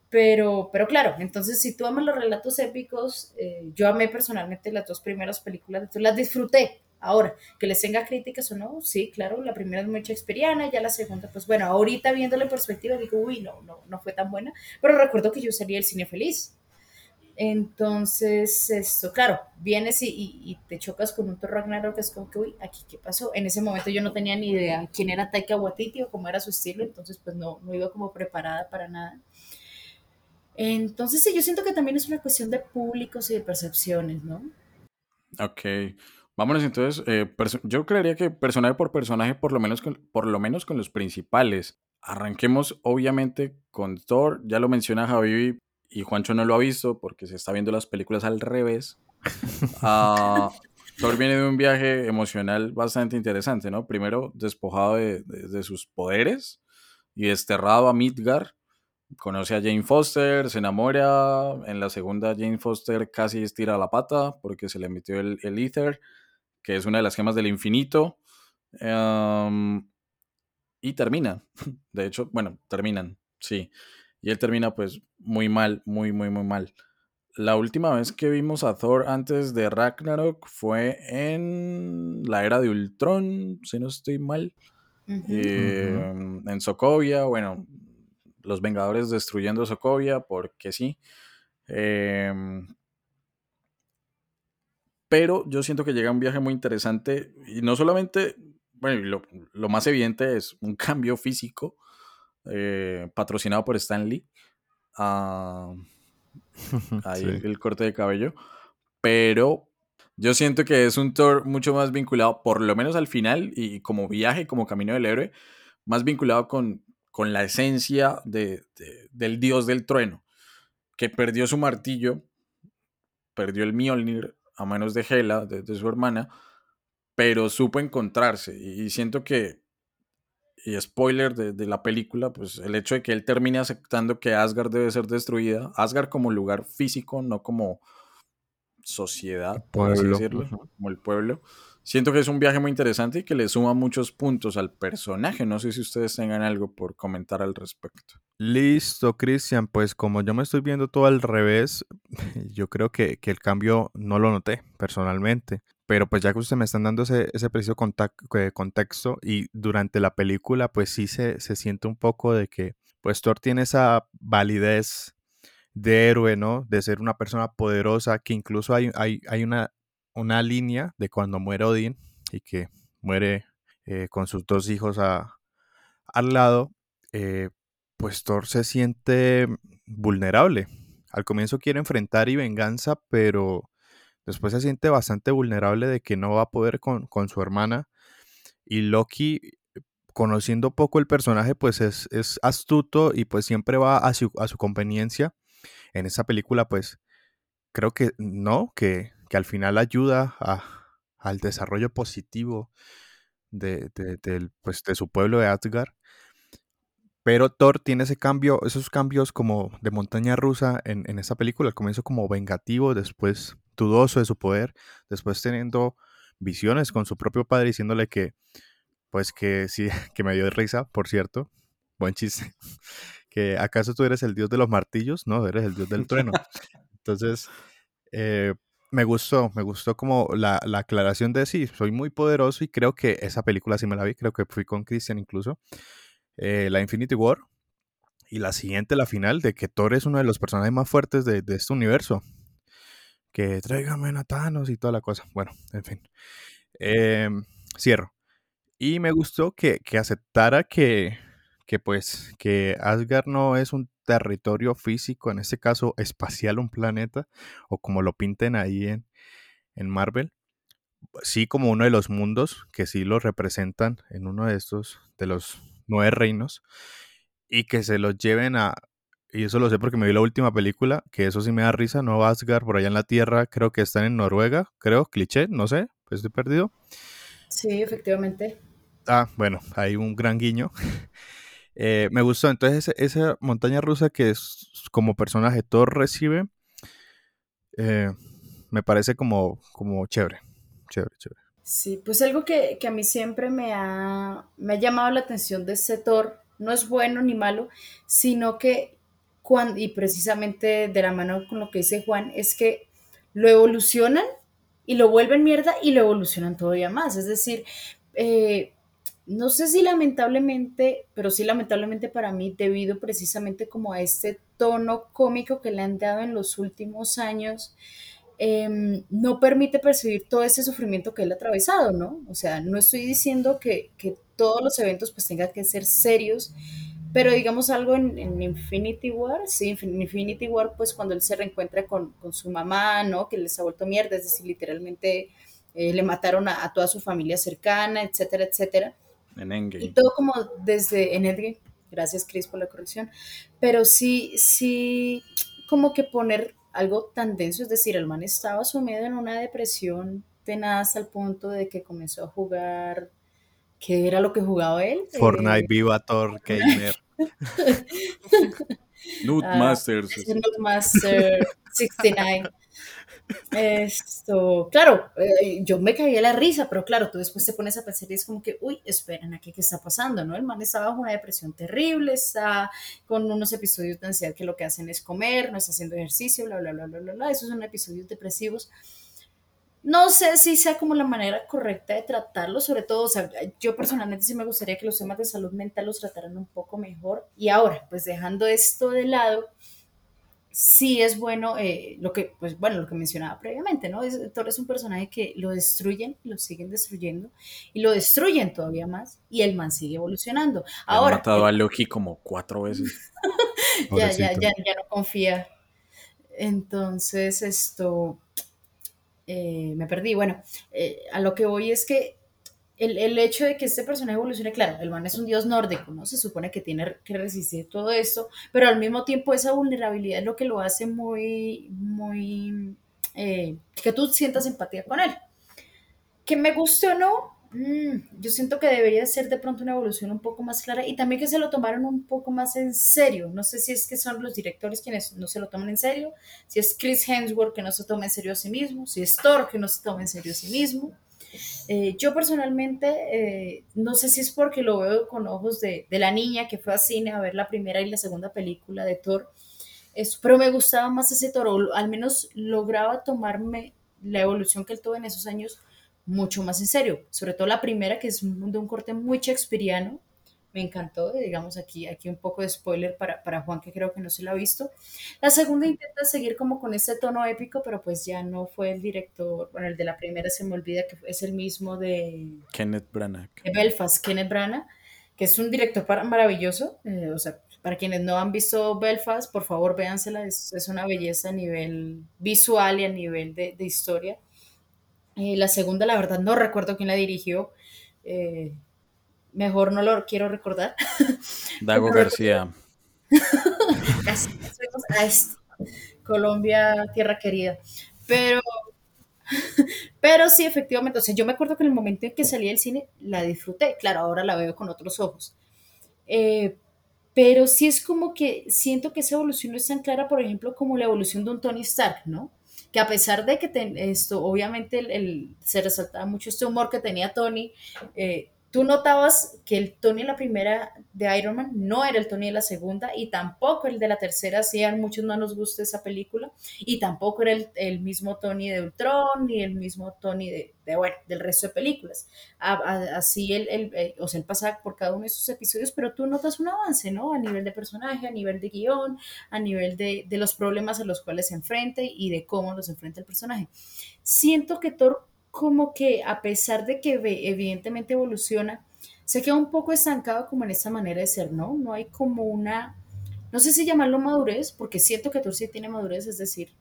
pero, pero claro, entonces si tú amas los relatos épicos, eh, yo amé personalmente las dos primeras películas, entonces las disfruté. Ahora, que les tenga críticas o no, sí, claro, la primera es muy shakespeariana, ya la segunda, pues bueno, ahorita viéndole en perspectiva digo, uy, no, no, no fue tan buena, pero recuerdo que yo salí del cine feliz. Entonces, esto, claro, vienes y, y- te chocas con un Thor Ragnarok, que es como que, uy, aquí qué pasó. En ese momento yo no tenía ni idea quién era Taika Waititi o cómo era su estilo, entonces pues no, no iba como preparada para nada. Entonces sí, yo siento que también es una cuestión de públicos y de percepciones, ¿no? Ok. Vámonos entonces. eh, yo creería que personaje por personaje, por lo menos con, por lo menos con los principales. Arranquemos obviamente con Thor. Ya lo menciona Javi y Juancho no lo ha visto porque se está viendo las películas al revés. <laughs> Ah, Thor viene de un viaje emocional bastante interesante, ¿no? Primero despojado de, de- de sus poderes y desterrado a Midgard. Conoce a Jane Foster, se enamora. En la segunda, Jane Foster casi estira la pata porque se le metió el, el Ether, que es una de las gemas del infinito. Em, y termina. <laughs> De hecho, bueno, terminan, sí. Y él termina pues muy mal, muy, muy, muy mal. La última vez que vimos a Thor antes de Ragnarok fue en la era de Ultron, si no estoy mal. Eh, En Sokovia, bueno, los Vengadores destruyendo Sokovia, porque sí. Em, pero yo siento que llega un viaje muy interesante y no solamente, bueno, lo, lo más evidente es un cambio físico eh, patrocinado por Stan Lee. Ah, <laughs> ahí Sí. el corte de cabello. Pero yo siento que es un tour mucho más vinculado, por lo menos al final, y como viaje, como camino del héroe, más vinculado con, con la esencia de- de- del dios del trueno, que perdió su martillo, perdió el Mjolnir a manos de Hela, de, de su hermana, pero supo encontrarse. Y, y siento que, y spoiler de, de la película, pues el hecho de que él termine aceptando que Asgard debe ser destruida, Asgard como lugar físico, no como sociedad, por así decirlo, como el pueblo. Siento que es un viaje muy interesante y que le suma muchos puntos al personaje. No sé si ustedes tengan algo por comentar al respecto. Listo, Cristian. Pues como yo me estoy viendo todo al revés, <laughs> yo creo que, que el cambio no lo noté personalmente. Pero pues ya que ustedes me están dando ese, ese preciso eh, contexto y durante la película pues sí se, se siente un poco de que pues Thor tiene esa validez de héroe, ¿no? De ser una persona poderosa, que incluso hay, hay, hay una, una línea de cuando muere Odín y que muere eh, con sus dos hijos a- al lado, eh, pues Thor se siente vulnerable. Al comienzo quiere enfrentar y venganza, pero después se siente bastante vulnerable de que no va a poder con, con su hermana. Y Loki, conociendo poco el personaje, pues es, es astuto y pues siempre va a su, a su conveniencia. En esa película, pues creo que no, que, que al final ayuda al desarrollo positivo de, pues, de su pueblo de Asgard. Pero Thor tiene ese cambio, esos cambios como de montaña rusa en, en esa película. Al comienzo como vengativo, después dudoso de su poder, después teniendo visiones con su propio padre diciéndole que, pues que sí, <laughs> que me dio risa, por cierto, buen chiste, <laughs> que acaso tú eres el dios de los martillos, no, eres el dios del trueno. Entonces, eh, me gustó, me gustó como la, la, aclaración de sí, soy muy poderoso y creo que esa película sí me la vi, creo que fui con Christian incluso, eh, la Infinity War, y la siguiente, la final, de que Thor es uno de los personajes más fuertes de, de este universo. Que tráigame a Thanos y toda la cosa. Bueno, en fin. Em, cierro. Y me gustó que, que aceptara que, que, pues, que Asgard no es un territorio físico, en este caso espacial, un planeta, o como lo pinten ahí en, en Marvel, sí como uno de los mundos que sí lo representan en uno de estos, de los nueve reinos, y que se los lleven a... Y eso lo sé porque me vi la última película, que eso sí me da risa, no Asgard, por allá en la Tierra, creo que están en Noruega, creo, cliché, no sé, pues estoy perdido. Sí, efectivamente. Ah, bueno, hay un gran guiño. <laughs> eh, me gustó, entonces esa montaña rusa que es como personaje Thor recibe, eh, me parece como, como chévere, chévere, chévere. Sí, pues algo que, que a mí siempre me ha, me ha llamado la atención de ese Thor no es bueno ni malo, sino que, y precisamente de la mano con lo que dice Juan, es que lo evolucionan y lo vuelven mierda y lo evolucionan todavía más. Es decir, eh, no sé si lamentablemente, pero sí lamentablemente para mí, debido precisamente como a este tono cómico que le han dado en los últimos años, eh, no permite percibir todo ese sufrimiento que él ha atravesado, ¿no? O sea, no estoy diciendo que, que todos los eventos pues tengan que ser serios, pero digamos algo en, en, Infinity War, sí, en Infinity War, pues cuando él se reencuentra con, con su mamá, ¿no? Que les ha vuelto mierda, es decir, literalmente eh, le mataron a, a, toda su familia cercana, etcétera, etcétera. En Endgame. Y todo como desde en Endgame, gracias Chris por la corrección, pero sí, sí, como que poner algo tan denso, es decir, el man estaba sumido en una depresión tenaz al punto de que comenzó a jugar, ¿qué era lo que jugaba él? Fortnite, eh... <laughs> Viva Thor, Gamer. <laughs> Nude uh, Masters. Nude Master 69. Esto, claro, eh, yo me caí a la risa, pero claro, tú después te pones a pensar y es como que, uy, esperen, aquí qué está pasando, ¿no? El man está bajo una depresión terrible, está con unos episodios de ansiedad que lo que hacen es comer, no está haciendo ejercicio, bla, bla, bla, bla, bla, bla. Esos son episodios depresivos. No sé si sea como la manera correcta de tratarlo, sobre todo, o sea, yo personalmente sí me gustaría que los temas de salud mental los trataran un poco mejor. Y ahora, pues dejando esto de lado, sí es bueno eh, lo que, pues bueno, lo que mencionaba previamente, ¿no? Es, Thor es un personaje que lo destruyen, lo siguen destruyendo y lo destruyen todavía más y el man sigue evolucionando. Ahora, ha matado a Loki como cuatro veces. <laughs> ya, ya, ya, ya no confía. Entonces, esto, eh, me perdí. Bueno, eh, a lo que voy es que el, el, hecho de que este personaje evolucione, claro, el man es un dios nórdico, ¿no? Se supone que tiene que resistir todo esto, pero al mismo tiempo esa vulnerabilidad es lo que lo hace muy, muy, eh, que tú sientas empatía con él. Que me guste o no, mmm, yo siento que debería ser de pronto una evolución un poco más clara y también que se lo tomaron un poco más en serio. No sé si es que son los directores quienes no se lo toman en serio, si es Chris Hemsworth que no se toma en serio a sí mismo, si es Thor que no se toma en serio a sí mismo. Eh, yo personalmente, eh, no sé si es porque lo veo con ojos de, de, la niña que fue a cine a ver la primera y la segunda película de Thor, es, pero me gustaba más ese Thor, o al menos lograba tomarme la evolución que él tuvo en esos años mucho más en serio, sobre todo la primera que es de un corte muy shakespeariano, me encantó, digamos aquí, aquí un poco de spoiler para, para Juan que creo que no se lo ha visto. La segunda intenta seguir como con ese tono épico, pero pues ya no fue el director, bueno, el de la primera se me olvida que es el mismo de... Kenneth Branagh. De Belfast, Kenneth Branagh, que es un director maravilloso, eh, o sea, para quienes no han visto Belfast, por favor véansela, es, es una belleza a nivel visual y a nivel de, de historia. Eh, la segunda, la verdad, no recuerdo quién la dirigió. Eh, mejor no lo quiero recordar. <laughs> Dago García. <laughs> Casi a esto. Colombia, tierra querida. Pero, <laughs> pero sí, efectivamente, o sea, yo me acuerdo que en el momento en que salí del cine la disfruté, claro, ahora la veo con otros ojos. Eh, pero sí es como que siento que esa evolución no es tan clara, por ejemplo, como la evolución de un Tony Stark, ¿no? Que a pesar de que ten, esto, obviamente el, el, se resaltaba mucho este humor que tenía Tony, eh, tú notabas que el Tony en la primera de Iron Man no era el Tony de la segunda y tampoco el de la tercera, si a muchos no nos gusta esa película, y tampoco era el, mismo Tony de Ultron ni el mismo Tony de, bueno, del resto de películas. así él, eh, o sea, él pasa por cada uno de esos episodios, pero tú notas un avance, ¿no? A nivel de personaje, a nivel de guion, a nivel de, de los problemas a los cuales se enfrenta y de cómo los enfrenta el personaje. Siento que Thor como que a pesar de que evidentemente evoluciona, se queda un poco estancado como en esta manera de ser, ¿no? No hay como una, no sé si llamarlo madurez, porque siento que Thor sí tiene madurez, es decir,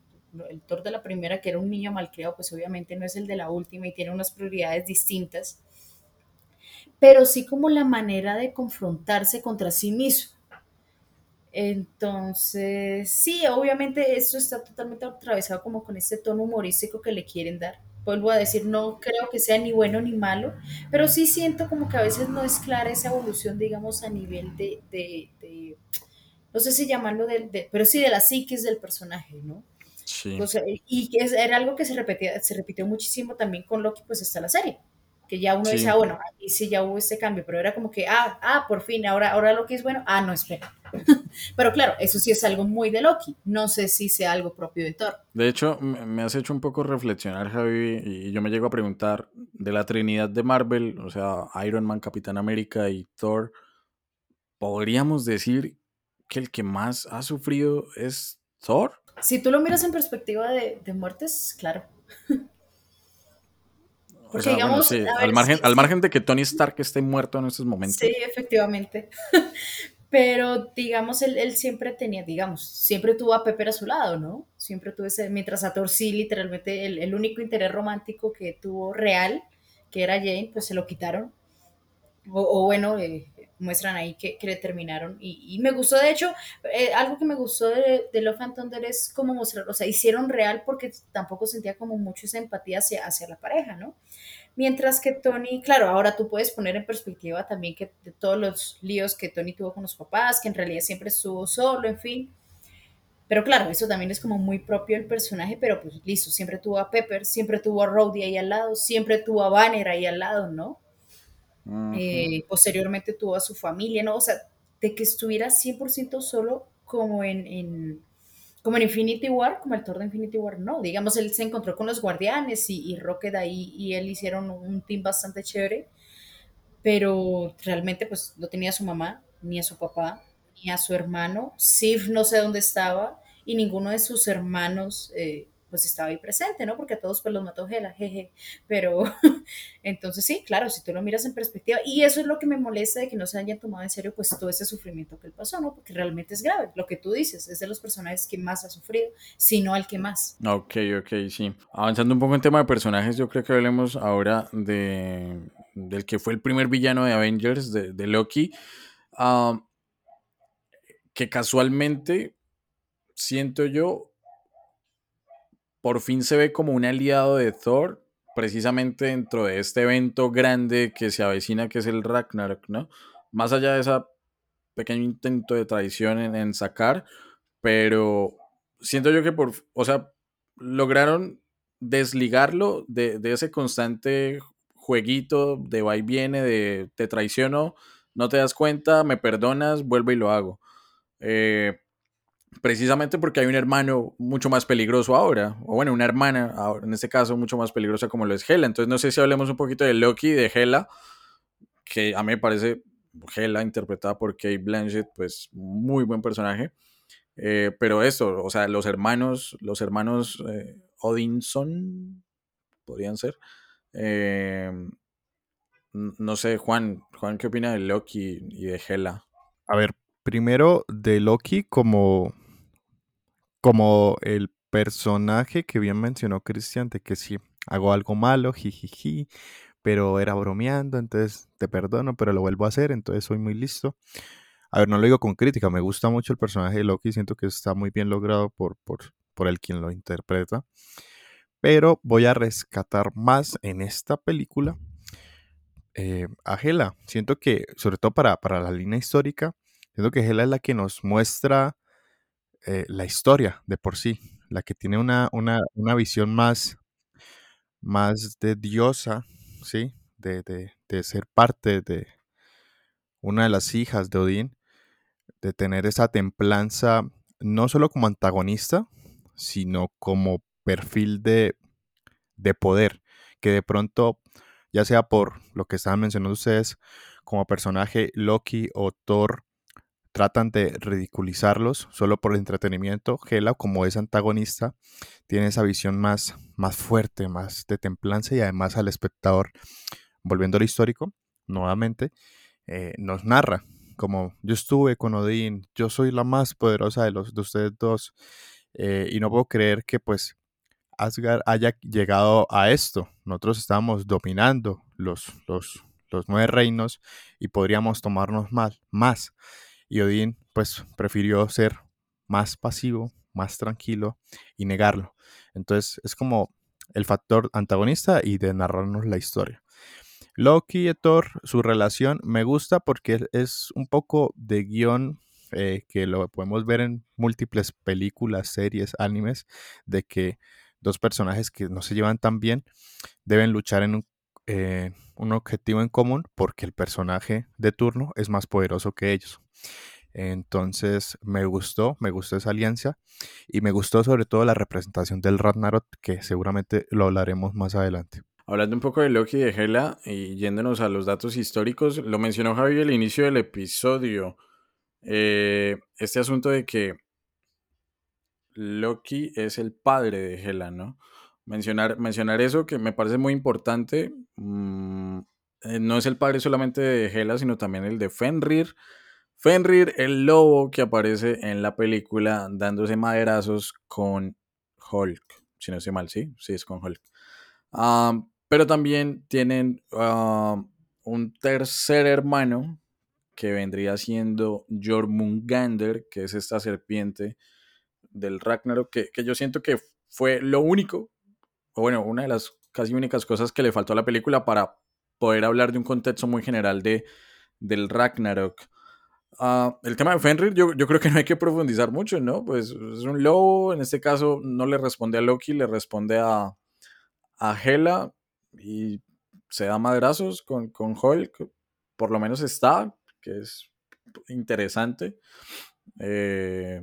el Thor de la primera, que era un niño malcriado, pues obviamente no es el de la última y tiene unas prioridades distintas, pero sí como la manera de confrontarse contra sí mismo. Entonces, sí, obviamente eso está totalmente atravesado como con este tono humorístico que le quieren dar vuelvo a decir, no creo que sea ni bueno ni malo, pero sí siento como que a veces no es clara esa evolución, digamos, a nivel de, de, no sé si llamarlo de, pero sí de la psiquis del personaje, ¿no? Sí. y es, era algo que se repetía, se repitió muchísimo también con Loki, pues está la serie que ya uno dice, ah, bueno, ahí sí ya hubo este cambio, pero era como que, ah, ah, por fin, ahora, ahora Loki es bueno, ah, no, espera. <laughs> pero claro, eso sí es algo muy de Loki, no sé si sea algo propio de Thor. De hecho, me has hecho un poco reflexionar, Javi, y yo me llego a preguntar, de la Trinidad de Marvel, o sea, Iron Man, Capitán América y Thor, ¿podríamos decir que el que más ha sufrido es Thor? Si tú lo miras en perspectiva de, de muertes, claro. <laughs> Porque digamos, al, margen, al margen de que Tony Stark esté muerto en estos momentos. Sí, efectivamente. <laughs> Pero digamos, él, él, siempre tenía, digamos, siempre tuvo a Pepper a su lado, ¿no? Siempre tuvo ese, mientras a Thor sí, literalmente, el, el único interés romántico que tuvo real, que era Jane, pues se lo quitaron. O, o bueno, eh, muestran ahí que, que le terminaron. Y, y, me gustó, de hecho, eh, algo que me gustó de, de Love and Thunder es como mostrar, o sea, hicieron real porque tampoco sentía como mucho esa empatía hacia, hacia la pareja, ¿no? Mientras que Tony, claro, ahora tú puedes poner en perspectiva también que de todos los líos que Tony tuvo con los papás, que en realidad siempre estuvo solo, en fin. Pero claro, eso también es como muy propio del personaje, pero pues listo, siempre tuvo a Pepper, siempre tuvo a Rhodey ahí al lado, siempre tuvo a Banner ahí al lado, ¿no? Eh, posteriormente tuvo a su familia, ¿no? O sea, de que estuviera 100% solo como en, como en Infinity War, como el Thor de Infinity War, no. Digamos, él se encontró con los guardianes y, y Rocket ahí y él hicieron un team bastante chévere, pero realmente pues no tenía a su mamá, ni a su papá, ni a su hermano. Sif no sé dónde estaba y ninguno de sus hermanos eh, pues estaba ahí presente, ¿no? Porque a todos pues los mató Gela, jeje. Pero <laughs> entonces sí, claro, si tú lo miras en perspectiva, y eso es lo que me molesta de que no se hayan tomado en serio pues todo ese sufrimiento que él pasó, ¿no? Porque realmente es grave. Lo que tú dices, es de los personajes que más ha sufrido, si no al que más. Ok, ok, sí. Avanzando un poco en tema de personajes, yo creo que hablemos ahora de, del que fue el primer villano de Avengers, de, de Loki. Ah, que casualmente siento yo por fin se ve como un aliado de Thor, precisamente dentro de este evento grande que se avecina, que es el Ragnarok, ¿no? Más allá de ese pequeño intento de traición en, sacar, pero siento yo que por, o sea, lograron desligarlo de, ese constante jueguito de va y viene, de te traiciono, no te das cuenta, me perdonas, vuelvo y lo hago. Eh, precisamente porque hay un hermano mucho más peligroso ahora, o bueno, una hermana, en este caso, mucho más peligrosa como lo es Hela. Entonces, no sé si hablemos un poquito de Loki de Hela, que a mí me parece Hela, interpretada por Kate Blanchett, pues muy buen personaje. Eh, pero esto, o sea, los hermanos, los hermanos eh, Odinson, podrían ser. Eh, no sé, Juan, Juan, ¿qué opina de Loki y de Hela? A ver, primero de Loki como como el personaje que bien mencionó Cristian, de que si hago algo malo, jijiji, pero era bromeando, entonces te perdono, pero lo vuelvo a hacer, entonces soy muy listo. A ver, no lo digo con crítica, me gusta mucho el personaje de Loki, siento que está muy bien logrado por, por, por el quien lo interpreta, pero voy a rescatar más en esta película eh, a Hela. Siento que, sobre todo para, para la línea histórica, siento que Hela es la que nos muestra eh, la historia de por sí, la que tiene una, una, una visión más, más de diosa, ¿sí? de, de, ser parte de una de las hijas de Odín, de tener esa templanza, no solo como antagonista, sino como perfil de, de poder, que de pronto, ya sea por lo que estaban mencionando ustedes, como personaje Loki o Thor, tratan de ridiculizarlos solo por el entretenimiento. Hela, como es antagonista, tiene esa visión más, más fuerte, más de templanza y además al espectador, volviendo al histórico, nuevamente, eh, nos narra como yo estuve con Odín, yo soy la más poderosa de los de ustedes dos eh, y no puedo creer que pues Asgard haya llegado a esto. Nosotros estamos dominando los, los, los nueve reinos y podríamos tomarnos más, más. Y Odín pues prefirió ser más pasivo, más tranquilo y negarlo. Entonces es como el factor antagonista y de narrarnos la historia. Loki y Thor, su relación me gusta porque es un poco de guion eh, que lo podemos ver en múltiples películas, series, animes, de que dos personajes que no se llevan tan bien deben luchar en un, eh, un objetivo en común porque el personaje de turno es más poderoso que ellos. Entonces me gustó, me gustó esa alianza y me gustó sobre todo la representación del Ragnarok que seguramente lo hablaremos más adelante. Hablando un poco de Loki y de Hela y yéndonos a los datos históricos, lo mencionó Javi al inicio del episodio. Eh, este asunto de que Loki es el padre de Hela, ¿no? Mencionar, mencionar eso que me parece muy importante. Mm, eh, no es el padre solamente de Hela, sino también el de Fenrir. Fenrir, el lobo que aparece en la película dándose maderazos con Hulk. Si no estoy mal, sí, sí es con Hulk. Ah, pero también tienen ah, un tercer hermano que vendría siendo Jormungander, que es esta serpiente del Ragnarok, que, que, yo siento que fue lo único, bueno, una de las casi únicas cosas que le faltó a la película para poder hablar de un contexto muy general de, del Ragnarok. Uh, el tema de Fenrir, yo, yo, creo que no hay que profundizar mucho, ¿no? Pues es un lobo, en este caso no le responde a Loki, le responde a, a Hela, y se da madrazos con, con Hulk, por lo menos está, que es interesante. Eh,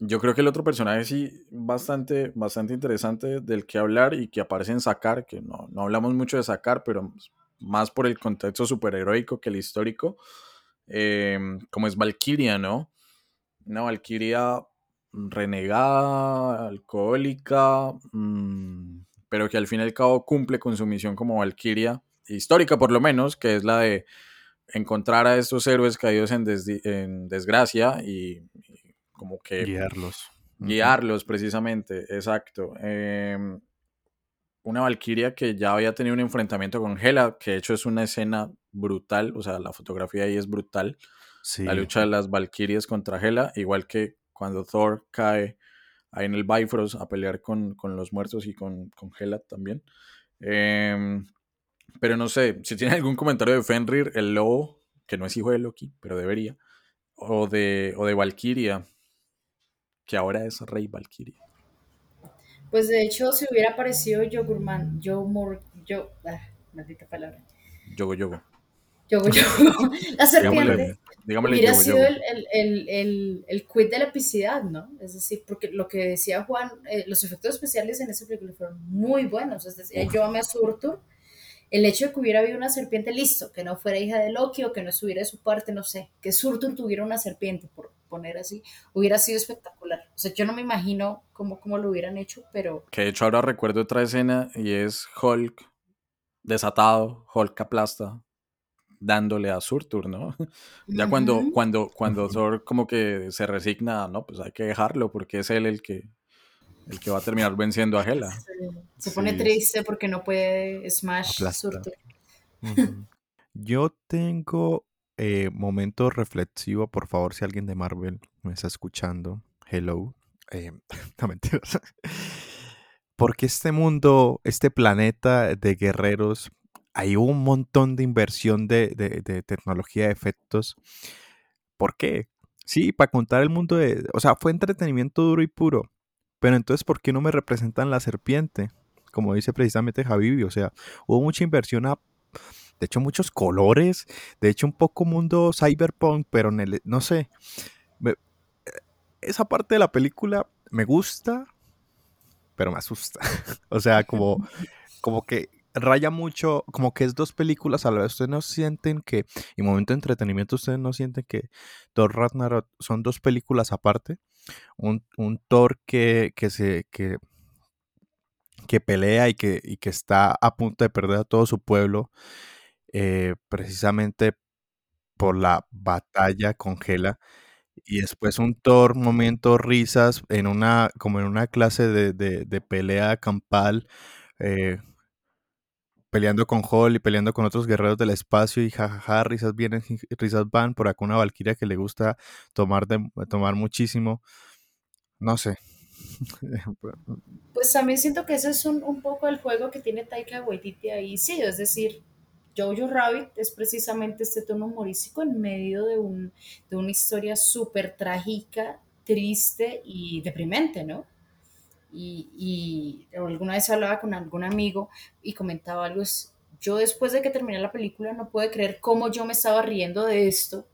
yo creo que el otro personaje sí, bastante, bastante interesante del que hablar y que aparece en Sakar, que no, no hablamos mucho de Sakar, pero más por el contexto superheroico que el histórico, eh, como es Valkyria, ¿no? Una Valkyria renegada, alcohólica, mmm, pero que al fin y al cabo cumple con su misión como Valkyria, histórica por lo menos, que es la de encontrar a estos héroes caídos en, en desgracia y, como que... Guiarlos. Guiarlos, precisamente, exacto. Eh, una Valkyria que ya había tenido un enfrentamiento con Hela, que de hecho es una escena brutal, o sea, la fotografía ahí es brutal. Sí. La lucha de las Valkyrias contra Hela, igual que cuando Thor cae ahí en el Bifrost a pelear con, con los muertos y con, con Hela también. Eh, pero no sé, si tiene algún comentario de Fenrir, el lobo, que no es hijo de Loki, pero debería, o de, o de Valkyria, que ahora es rey Valkyria. Pues de hecho, si hubiera aparecido Yogurman, yo, yo, ah, maldita palabra. Yogo Yogo. Yogo <laughs> Yogo. La serpiente. Digámosle, hubiera yogo, sido yogo. el, el, el, el, el quid de la epicidad, ¿no? Es decir, porque lo que decía Juan, eh, los efectos especiales en esa película fueron muy buenos. Es decir, yo amé a Surtur. El hecho de que hubiera habido una serpiente, listo, que no fuera hija de Loki o que no estuviera de su parte, no sé, que Surtur tuviera una serpiente, por poner así, hubiera sido espectacular. O sea, yo no me imagino cómo, cómo lo hubieran hecho, pero... Que de hecho ahora recuerdo otra escena y es Hulk desatado, Hulk aplasta, dándole a Surtur, ¿no? <laughs> Ya cuando, cuando, cuando Thor como que se resigna, no, pues hay que dejarlo porque es él el que, el que va a terminar venciendo a Hela. Se, se pone Sí. triste porque no puede Smash. Surtur. <laughs> Yo tengo eh, momento reflexivo, por favor, si alguien de Marvel me está escuchando. Hello. Eh, <laughs> no mentiras. Porque este mundo, este planeta de guerreros, hay un montón de inversión de, de- tecnología de efectos. ¿Por qué? Sí, para contar el mundo de... O sea, fue entretenimiento duro y puro. Pero entonces, ¿por qué no me representan la serpiente? Como dice precisamente Javibi, o sea, hubo mucha inversión a de hecho muchos colores, de hecho un poco mundo cyberpunk, pero en el, no sé, esa parte de la película me gusta, pero me asusta. <laughs> o sea, como, como que raya mucho, como que es dos películas a la vez. Ustedes no sienten que, en momento de entretenimiento, ustedes no sienten que Thor Ragnarok son dos películas aparte. Un, un Thor que, que se, que, que pelea y que, y que está a punto de perder a todo su pueblo, eh, precisamente por la batalla con Hela. Y después un Thor, momento risas, en una, como en una clase de, de- de pelea campal, eh, peleando con Hall y peleando con otros guerreros del espacio y jajaja, risas vienen, risas van, por acá una valquiria que le gusta tomar, tomar muchísimo, no sé. <laughs> Pues también siento que ese es un, un poco el juego que tiene Taika Waititi ahí, sí, es decir, Jojo Rabbit es precisamente este tono humorístico en medio de, un, de una historia súper trágica, triste y deprimente, ¿no? Y, y alguna vez hablaba con algún amigo y comentaba algo, es, yo después de que terminé la película no pude creer cómo yo me estaba riendo de esto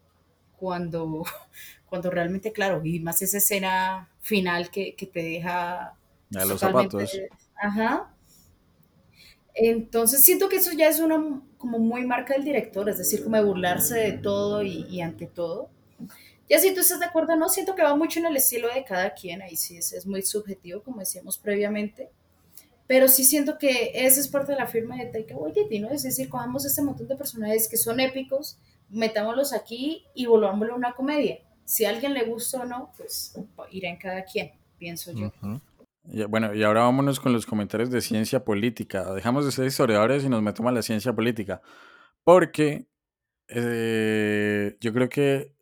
cuando, <laughs> cuando realmente, claro, y más esa escena final que, que te deja A los zapatos. Ajá. Entonces siento que eso ya es una como muy marca del director, es decir, como burlarse de todo y, ante todo. Ya si tú estás de acuerdo, no, siento que va mucho en el estilo de cada quien, ahí sí es, muy subjetivo, como decíamos previamente, pero sí siento que esa es parte de la firma de Taika Waititi, ¿no? Es decir, cojamos este montón de personajes que son épicos, metámoslos aquí y volvámoslo una comedia. Si a alguien le gusta o no, pues irá en cada quien, pienso yo. Bueno, y ahora vámonos con los comentarios de ciencia política. Dejamos de ser historiadores y nos metemos a la ciencia política. Porque eh, yo creo que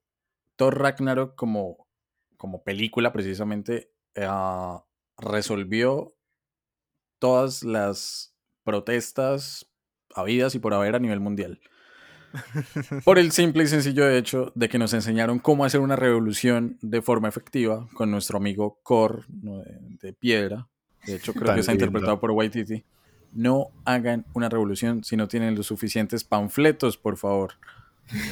Thor Ragnarok como, como película precisamente eh, resolvió todas las protestas habidas y por haber a nivel mundial. <laughs> Por el simple y sencillo hecho de que nos enseñaron cómo hacer una revolución de forma efectiva con nuestro amigo ¿no? de, de piedra. De hecho, creo Tan que está interpretado por Waititi. No hagan una revolución si no tienen los suficientes panfletos, por favor.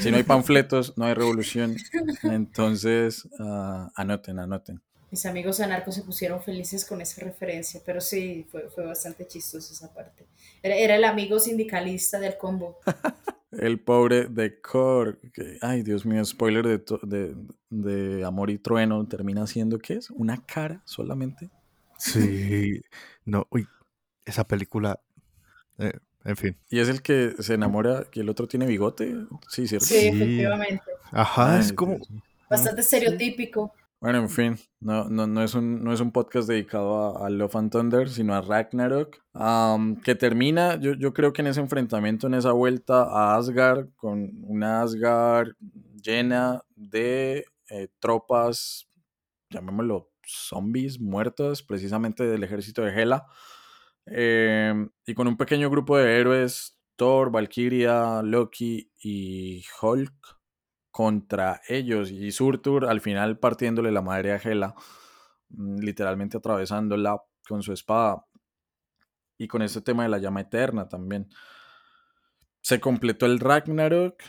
Si no hay panfletos, no hay revolución. Entonces, ah, anoten, anoten. Mis amigos anarcos se pusieron felices con esa referencia, pero sí, fue, fue bastante chistoso esa parte. Era, era el amigo sindicalista del combo. <laughs> El pobre de Kor, que, ay Dios mío, spoiler de, to- de, de Amor y Trueno, termina siendo, ¿qué es? ¿Una cara solamente? Sí, no, uy, esa película, eh, en fin. Y es el que se enamora, que el otro tiene bigote, sí, ¿cierto? Sí, Sí. efectivamente. Ajá, es como. Bastante estereotípico. Bueno, en fin, no, no, no, es, un, no es un podcast dedicado a, a Love and Thunder, sino a Ragnarok, am, que termina, yo, yo creo que en ese enfrentamiento, en esa vuelta a Asgard, con una Asgard llena de eh, tropas, llamémoslo zombies, muertos, precisamente del ejército de Hela, eh, y con un pequeño grupo de héroes, Thor, Valkyria, Loki y Hulk, contra ellos y Surtur al final partiéndole la madre a Hela, mm, literalmente atravesándola con su espada y con este tema de la llama eterna también. Se completó el Ragnarok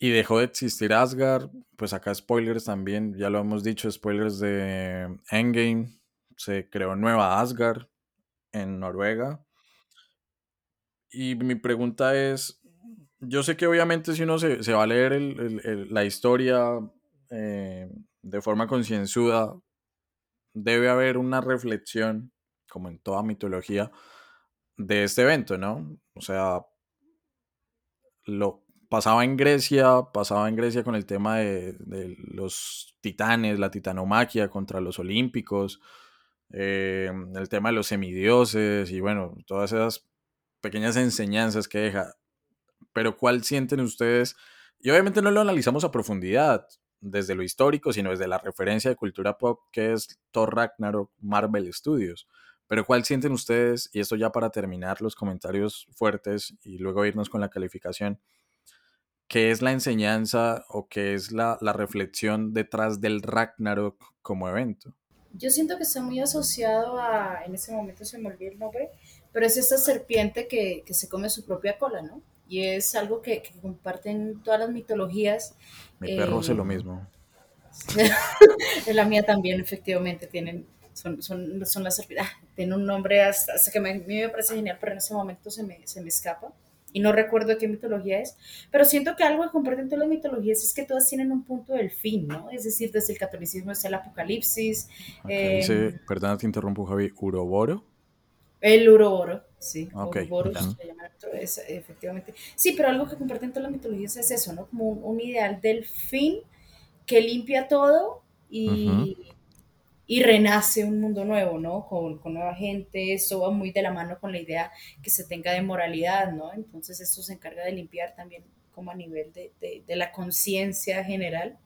y dejó de existir Asgard, pues acá spoilers también, ya lo hemos dicho, spoilers de Endgame, se creó nueva Asgard en Noruega. Y mi pregunta es, yo sé que obviamente si uno se, se va a leer el- el- la historia eh, de forma concienzuda, debe haber una reflexión, como en toda mitología, de este evento, ¿no? O sea, lo pasaba en Grecia, pasaba en Grecia con el tema de, de los titanes, la titanomaquia contra los olímpicos, eh, el tema de los semidioses y bueno, todas esas pequeñas enseñanzas que deja. Pero ¿cuál sienten ustedes? Y obviamente no lo analizamos a profundidad desde lo histórico, sino desde la referencia de cultura pop que es Thor Ragnarok Marvel Studios. Pero ¿cuál sienten ustedes? Y esto ya para terminar los comentarios fuertes y luego irnos con la calificación. ¿Qué es la enseñanza o qué es la, la reflexión detrás del Ragnarok como evento? Yo siento que está muy asociado a, en ese momento se me olvidó el nombre, pero es esta serpiente que, que se come su propia cola, ¿no? Y es algo que, que comparten todas las mitologías. Mi perro hace lo Eh, mismo. <laughs> la mía también, efectivamente, tienen, son, son, son las serpientes. Ah, tiene un nombre hasta, hasta que me, a mí me parece genial, pero en ese momento se me, se me escapa. Y no recuerdo qué mitología es. Pero siento que algo que comparten todas las mitologías es que todas tienen un punto del fin, ¿no? Es decir, desde el catolicismo es el apocalipsis, Acá eh, dice, perdona, te interrumpo, Javi, Uroboro. el Uroboro, sí, Ok, Ouroboros ya. se llama otro, es, efectivamente. Sí, pero algo que comparten todas las mitologías es eso, ¿no? Como un, un ideal del fin que limpia todo y, y renace un mundo nuevo, ¿no? Con, con nueva gente, eso va muy de la mano con la idea que se tenga de moralidad, ¿no? Entonces esto se encarga de limpiar también como a nivel de, de- de la conciencia general.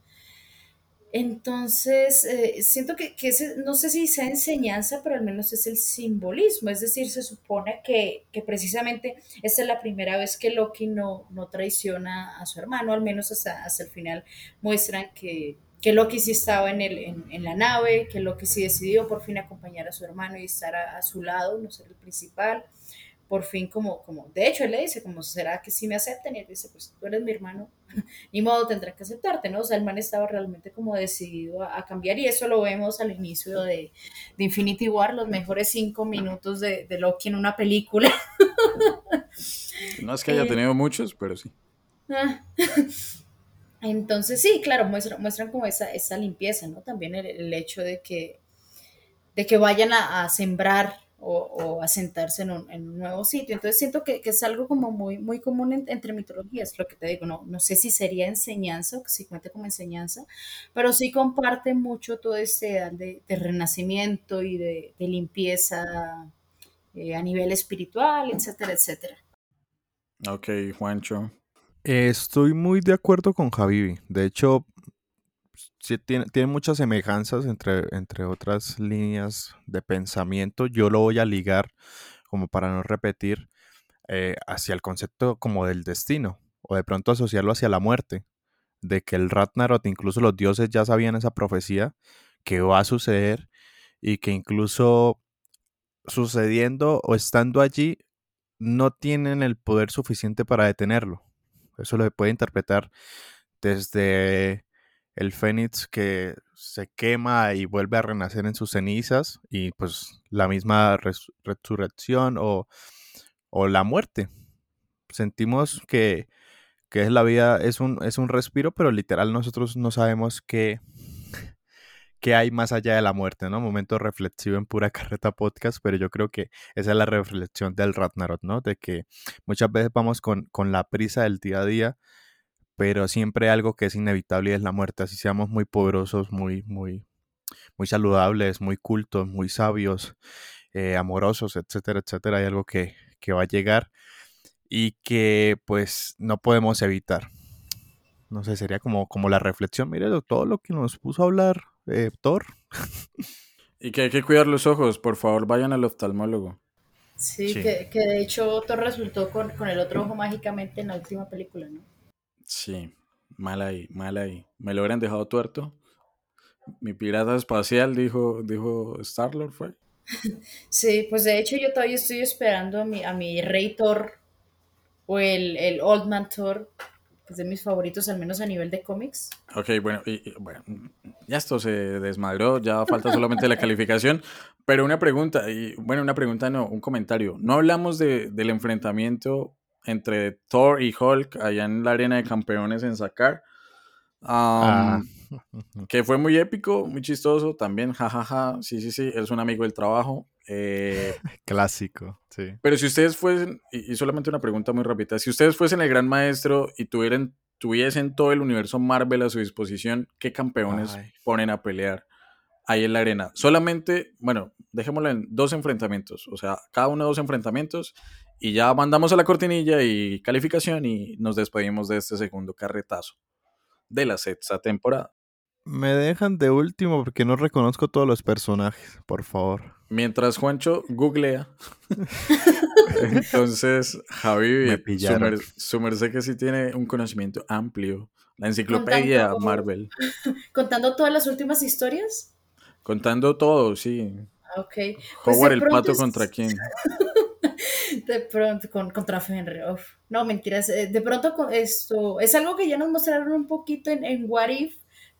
Entonces, eh, siento que, que ese, no sé si sea enseñanza, pero al menos es el simbolismo. Es decir, se supone que, que precisamente esta es la primera vez que Loki no, no traiciona a su hermano, al menos hasta, hasta el final muestran que, que Loki sí estaba en, el, en, en la nave, que Loki sí decidió por fin acompañar a su hermano y estar a, a su lado, no ser el principal. Por fin, como, como, de hecho, él le dice, como, ¿será que sí me aceptan? Y él dice, pues tú eres mi hermano, <laughs> ni modo tendrá que aceptarte, ¿no? O sea, el man estaba realmente como decidido a, a cambiar y eso lo vemos al inicio de, de Infinity War, los mejores cinco minutos de, de Loki en una película. <laughs> No es que haya Eh, tenido muchos, pero sí. Ah. <laughs> Entonces, sí, claro, muestran, muestran como esa, esa limpieza, ¿no? También el, el hecho de que, de que vayan a, a sembrar o, o a sentarse en un, nuevo sitio. Entonces siento que, es algo como muy, muy común en- entre mitologías, lo que te digo, no, no sé si sería enseñanza si cuenta como enseñanza, pero sí comparte mucho todo este ideal de, renacimiento y de, limpieza eh, a nivel espiritual, etcétera, etcétera. Ok, Juancho. Estoy muy de acuerdo con Javi. De hecho, sí tiene, tiene muchas semejanzas entre, entre otras líneas de pensamiento. Yo lo voy a ligar, como para no repetir, eh, hacia el concepto como del destino, o de pronto asociarlo hacia la muerte, de que el Ragnarok, incluso los dioses ya sabían esa profecía, que va a suceder y que incluso sucediendo o estando allí, no tienen el poder suficiente para detenerlo. Eso lo puede interpretar desde el fénix que se quema y vuelve a renacer en sus cenizas y pues la misma res- resurrección o, o la muerte. Sentimos que, que es la vida, es un, es un respiro, pero literal nosotros no sabemos qué, qué hay más allá de la muerte, ¿no? Momento reflexivo en pura <laughs> carreta podcast, pero yo creo que esa es la reflexión del Ragnarok, ¿no? De que muchas veces vamos con, con la prisa del día a día, pero siempre hay algo que es inevitable y es la muerte. Así seamos muy poderosos, muy, muy, muy saludables, muy cultos, muy sabios, eh, amorosos, etcétera, etcétera. Hay algo que, que va a llegar y que pues no podemos evitar. No sé, sería como, como la reflexión. Mire todo lo que nos puso a hablar eh, Thor. Y que hay que cuidar los ojos, por favor, vayan al oftalmólogo. Sí, Sí. Que, que de hecho Thor resultó con, con el otro ojo mágicamente en la última película, ¿no? Sí, mal ahí, mal ahí. Me lo hubieran dejado tuerto. Mi pirata espacial, dijo, dijo Star-Lord, fue. Sí, pues de hecho yo todavía estoy esperando a mi, a mi Rey Thor o el, el Old Man Thor, que es de mis favoritos, al menos a nivel de cómics. Ok, bueno, y, y, bueno, ya esto se desmadró, ya falta solamente la calificación. Pero una pregunta, y bueno, una pregunta no, un comentario. No hablamos de, del enfrentamiento entre Thor y Hulk allá en la arena de campeones en Sakar. Ah. <laughs> que fue muy épico, muy chistoso también, jajaja, sí, sí, sí, es un amigo del trabajo. eh, <laughs> Clásico, sí. pero si ustedes fuesen, y, y solamente una pregunta muy rápida, si ustedes fuesen el gran maestro y tuvieran, tuviesen todo el universo Marvel a su disposición, ¿qué campeones Ay. ponen a pelear ahí en la arena? Solamente, bueno, dejémoslo en dos enfrentamientos, o sea, cada uno dos enfrentamientos y ya mandamos a la cortinilla y calificación y nos despedimos de este segundo carretazo de la sexta temporada. Me dejan de último porque no reconozco todos los personajes, por favor. Mientras Juancho googlea, <laughs> entonces Javi, su, merced que sí tiene un conocimiento amplio. La enciclopedia Contando- Marvel. <laughs> Contando todas las últimas historias. Contando todo, sí. Ah, Ok. Pues Howard de el pato es- contra quién. <laughs> <laughs> De pronto, con, contra Fenrir. No, mentiras. eh, De pronto, con esto es algo que ya nos mostraron un poquito en, en What If,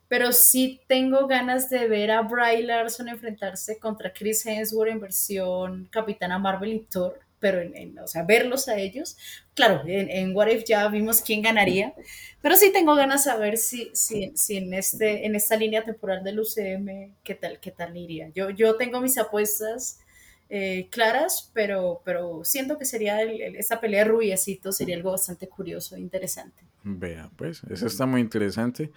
pero sí tengo ganas de ver a Bry Larson enfrentarse contra Chris Hemsworth en versión Capitana Marvel y Thor, pero en, en- o sea, verlos a ellos. Claro, en, en What If ya vimos quién ganaría, pero sí tengo ganas de saber si, si, si en, este, en esta línea temporal del UCM, qué tal, qué tal iría. Yo, yo tengo mis apuestas eh, claras, pero, pero siento que sería el- el- esta pelea de rubiecitos sería algo bastante curioso e interesante. Vea, pues, eso está muy interesante.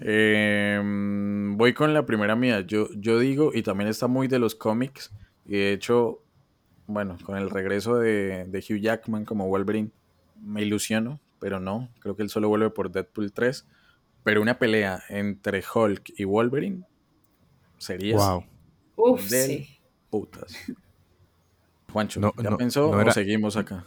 Eh, mm, voy con la primera mía. Yo, yo digo, y también está muy de los cómics, y de hecho, bueno, con el regreso de, de Hugh Jackman como Wolverine, me ilusiono, pero no, creo que él solo vuelve por Deadpool 3. Pero una pelea entre Hulk y Wolverine sería Wow. Uf, Del- sí. putas. Juancho, No, ¿ya no, pensó no o era- seguimos acá?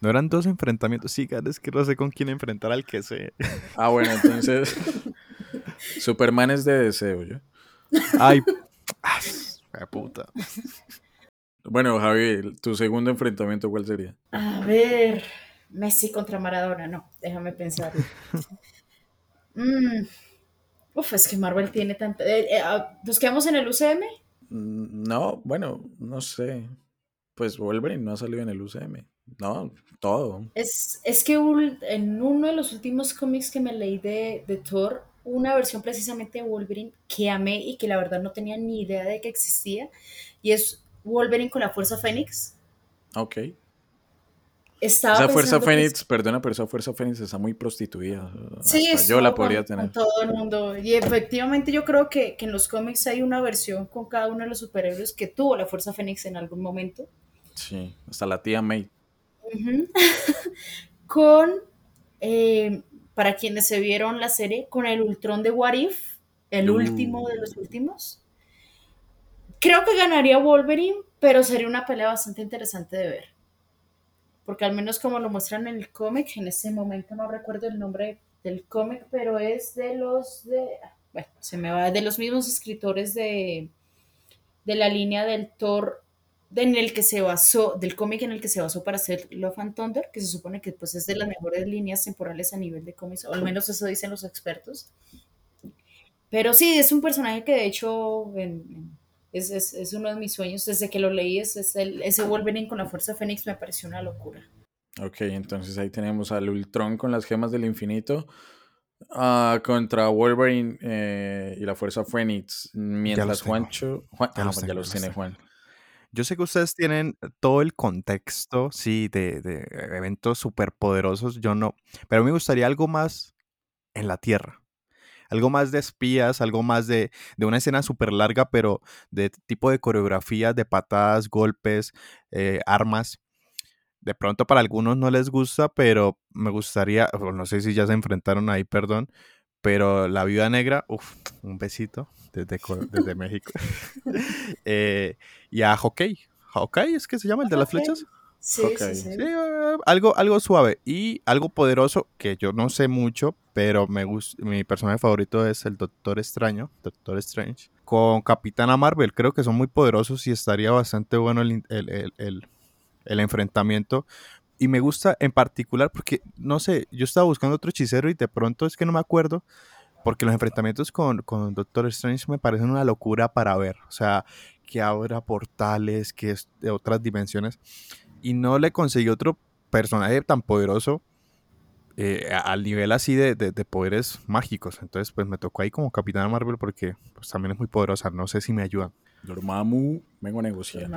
No eran dos enfrentamientos. Sí, cara, es que no sé con quién enfrentar al que sé. Ah, bueno, entonces <laughs> Superman es de deseo, ¿yo? Ay, ah, la puta. Bueno, Javi, tu segundo enfrentamiento, ¿cuál sería? A ver, Messi contra Maradona, no, déjame pensar. Mm, Uf, es que Marvel tiene tanto. eh, eh, ah, ¿Nos quedamos en el UCM? Mm, No, bueno, no sé. Pues Wolverine no ha salido en el UCM. No, todo. Es, es que en uno de los últimos cómics que me leí de, de Thor, una versión precisamente de Wolverine que amé y que la verdad no tenía ni idea de que existía, y es Wolverine con la Fuerza Fénix. Ok. Estaba Esa Fuerza Fénix, perdona, pero esa Fuerza Fénix está muy prostituida. Sí, Hasta es yo la podría con, tener. con todo el mundo. Y efectivamente yo creo que, que en los cómics hay una versión con cada uno de los superhéroes que tuvo la Fuerza Fénix en algún momento. Sí, hasta la tía May. <laughs> Con, eh, para quienes se vieron la serie, con el Ultron de What If, el Uh. último de los últimos. Creo que ganaría Wolverine, pero sería una pelea bastante interesante de ver. Porque al menos como lo muestran en el cómic, en este momento no recuerdo el nombre del cómic, pero es de los de. Bueno, se me va, de los mismos escritores de, de la línea del Thor en el que se basó, del cómic en el que se basó para hacer Love and Thunder, que se supone que pues es de las mejores líneas temporales a nivel de cómics, o al menos eso dicen los expertos. Pero sí, es un personaje que de hecho en- en- es, es- es uno de mis sueños. Desde que lo leí, es, es el- ese Wolverine con la Fuerza Fénix me pareció una locura. Ok, entonces ahí tenemos al Ultron con las gemas del infinito ah, contra Wolverine eh, y la Fuerza Fénix. Mientras. Juancho. Juan, Ya ah, los ya tengo, los los tiene tengo. Juan. Yo sé que ustedes tienen todo el contexto, sí, de, de eventos superpoderosos. Yo no. Pero me gustaría algo más en la Tierra. Algo más de espías, algo más de, de una escena súper larga, pero de tipo de coreografía, de patadas, golpes, eh, armas. De pronto para algunos no les gusta, pero me gustaría, no sé si ya se enfrentaron ahí, perdón, pero la Viuda Negra, uff, un besito desde, desde <laughs> México. <laughs> Eh, y a Hockey. Hockey es que se llama el de las flechas. Sí, Ok. sí, sí. Sí, eh, algo, algo suave y algo poderoso que yo no sé mucho, pero me gusta. Mi personaje favorito es el Doctor Extraño, Doctor Strange. Con Capitana Marvel, creo que son muy poderosos y estaría bastante bueno el- el- el- el enfrentamiento. Y me gusta en particular porque, no sé, yo estaba buscando otro hechicero y de pronto es que no me acuerdo. Porque los enfrentamientos con, con Doctor Strange me parecen una locura para ver. O sea, que abra portales, que es de otras dimensiones. Y no le conseguí otro personaje tan poderoso eh, a- al nivel así de, de- de poderes mágicos. Entonces, pues me tocó ahí como Capitana Marvel porque pues, también es muy poderosa. No sé si me ayudan. Dormammu, vengo a negociar.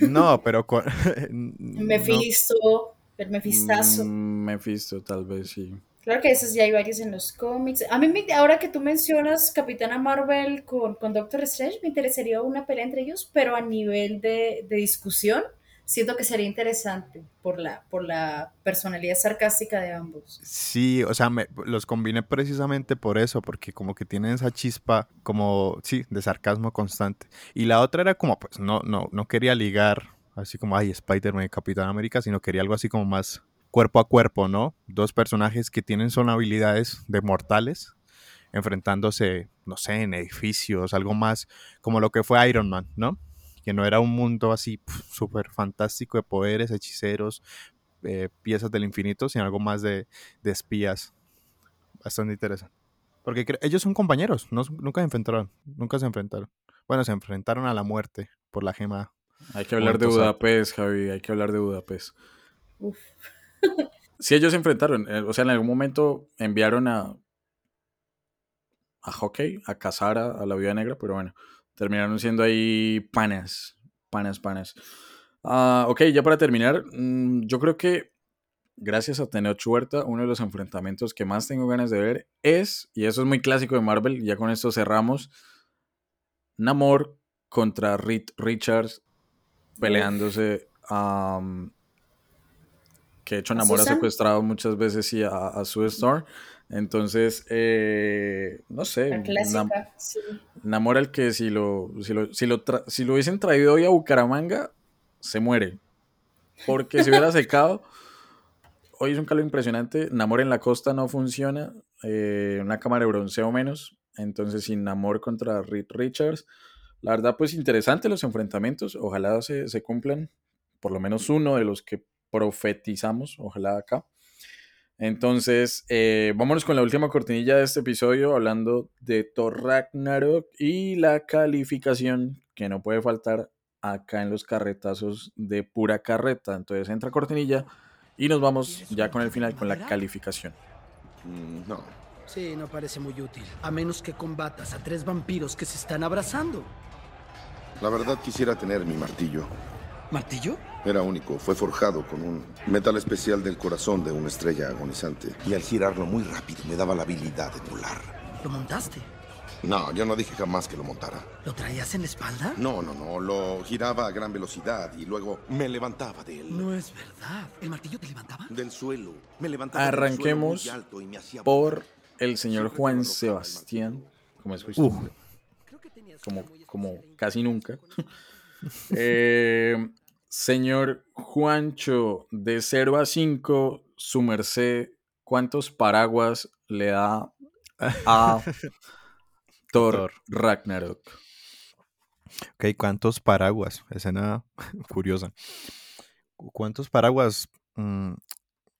No, <laughs> pero con... <laughs> no. Mephisto, el Mephistazo. Mm, Mephisto, tal vez sí. Claro que esos ya hay varios en los cómics. A mí, ahora que tú mencionas Capitana Marvel con, con Doctor Strange, me interesaría una pelea entre ellos, pero a nivel de, de discusión, siento que sería interesante por la, por la personalidad sarcástica de ambos. Sí, o sea, me- los combiné precisamente por eso, porque como que tienen esa chispa como, sí, de sarcasmo constante. Y la otra era como, pues no, no, no quería ligar así como, ay, Spider-Man y Capitán América, sino quería algo así como más cuerpo a cuerpo, ¿no? Dos personajes que tienen son habilidades de mortales, enfrentándose, no sé, en edificios, algo más como lo que fue Iron Man, ¿no? que no era un mundo así súper fantástico de poderes, hechiceros, eh, piezas del infinito, sino algo más de, de espías. Bastante interesante. Porque ellos son compañeros, no, nunca se enfrentaron, nunca se enfrentaron. Bueno, se enfrentaron a la muerte por la gema. Hay que hablar de Budapest, Javi, hay que hablar de Budapest. Uf. Sí, ellos se enfrentaron, eh, o sea, en algún momento enviaron a, a Hockey, a cazar a, la Viuda Negra, pero bueno, terminaron siendo ahí panas, panas, panas. Uh, ok, ya para terminar, mm, yo creo que gracias a Teneo Huerta, uno de los enfrentamientos que más tengo ganas de ver es, y eso es muy clásico de Marvel, ya con esto cerramos, Namor contra Reed Richards peleándose a... que de hecho Namor ha secuestrado muchas veces sí, a, a Sue Storm. Entonces, eh, no sé. Namor el que si lo, si lo, si lo, si lo hubiesen traído hoy a Bucaramanga, se muere. Porque si hubiera <laughs> secado hoy es un calor impresionante. Namor en la costa no funciona. Eh, una cámara de bronceo menos. Entonces, sin Namor contra Reed Richards. La verdad, pues interesante los enfrentamientos. Ojalá se, se cumplan. Por lo menos uno de los que profetizamos. Ojalá acá. Entonces, eh, vámonos con la última cortinilla de este episodio, hablando de Thor Ragnarok y la calificación que no puede faltar acá en los carretazos de pura carreta. Entonces, entra cortinilla y nos vamos ya con el final, con la calificación. Mm, no. Sí, no parece muy útil. A menos que combatas a tres vampiros que se están abrazando. La verdad quisiera tener mi martillo. ¿Martillo? Era único. Fue forjado con un metal especial del corazón de una estrella agonizante. Y al girarlo muy rápido me daba la habilidad de volar. ¿Lo montaste? No, yo no dije jamás que lo montara. ¿Lo traías en la espalda? No, no, no. Lo giraba a gran velocidad y luego me levantaba de él. No es verdad. ¿El martillo te levantaba? Del suelo. Me levantaba Arranquemos del suelo muy alto y me por el señor Juan Sebastián. Como es Como, como casi nunca. Eh, señor Juancho, de 0 a 5, su merced, ¿cuántos paraguas le da a <laughs> Thor, Ragnarok. Ok, ¿cuántos paraguas? Escena <laughs> curiosa. ¿Cuántos paraguas? Mm,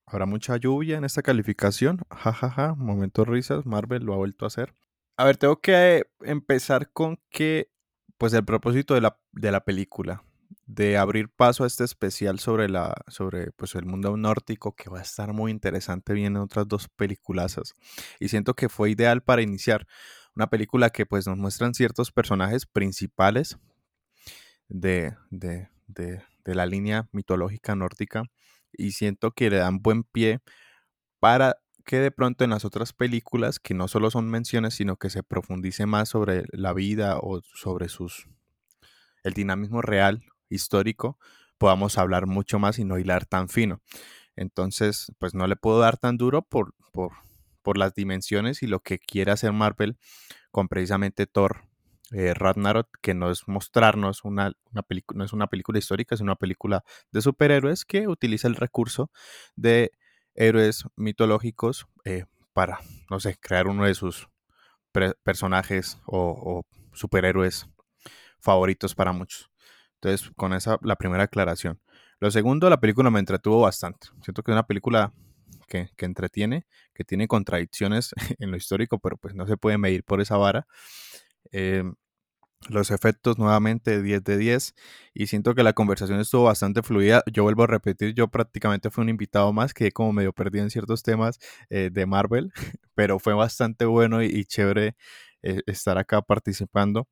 ¿Habrá mucha lluvia en esta calificación? Jajaja, ja, ja. momento risas, Marvel lo ha vuelto a hacer. A ver, tengo que empezar con que, pues el propósito de la, de la película, de abrir paso a este especial sobre, la, sobre pues, el mundo nórdico, que va a estar muy interesante, vienen otras dos peliculazas. Y siento que fue ideal para iniciar una película que pues nos muestran ciertos personajes principales de, de, de, de la línea mitológica nórdica y siento que le dan buen pie para que de pronto en las otras películas, que no solo son menciones, sino que se profundice más sobre la vida o sobre sus el dinamismo real, histórico, podamos hablar mucho más y no hilar tan fino. Entonces, pues no le puedo dar tan duro por, por, por las dimensiones y lo que quiere hacer Marvel con precisamente Thor eh, Ragnarok, que no es mostrarnos una, una película, no es una película histórica, es una película de superhéroes que utiliza el recurso de héroes mitológicos eh, para, no sé, crear uno de sus personajes o, superhéroes favoritos para muchos. Entonces, con esa, la primera aclaración. Lo segundo, la película me entretuvo bastante. Siento que es una película que, entretiene, que tiene contradicciones <laughs> en lo histórico, pero pues no se puede medir por esa vara. Em, los efectos nuevamente 10 de 10 y siento que la conversación estuvo bastante fluida. Yo vuelvo a repetir, yo prácticamente fui un invitado más, que como medio perdido en ciertos temas eh, de Marvel, <laughs> pero fue bastante bueno y, chévere eh, estar acá participando.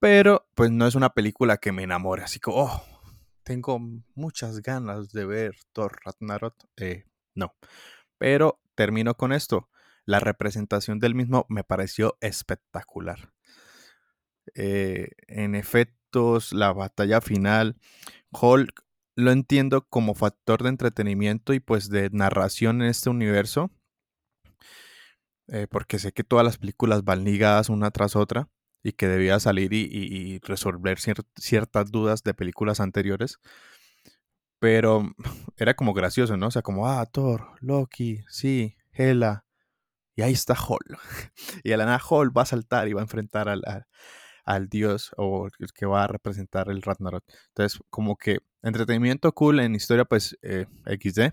Pero pues no es una película que me enamore, así como, oh, tengo muchas ganas de ver Thor Ragnarok. Eh, no. Pero termino con esto. La representación del mismo me pareció espectacular. Eh, en efectos, la batalla final, Hulk lo entiendo como factor de entretenimiento y pues de narración en este universo. Eh, porque sé que todas las películas van ligadas una tras otra y que debía salir y, resolver ciertas dudas de películas anteriores. Pero <laughs> era como gracioso, ¿no? O sea, como, ah, Thor, Loki, sí, Hela. Y ahí está Hall. <laughs> Y a la nada Hall va a saltar y va a enfrentar al, al dios o el que va a representar el Ragnarok. Entonces, como que entretenimiento cool en historia, pues eh, XD.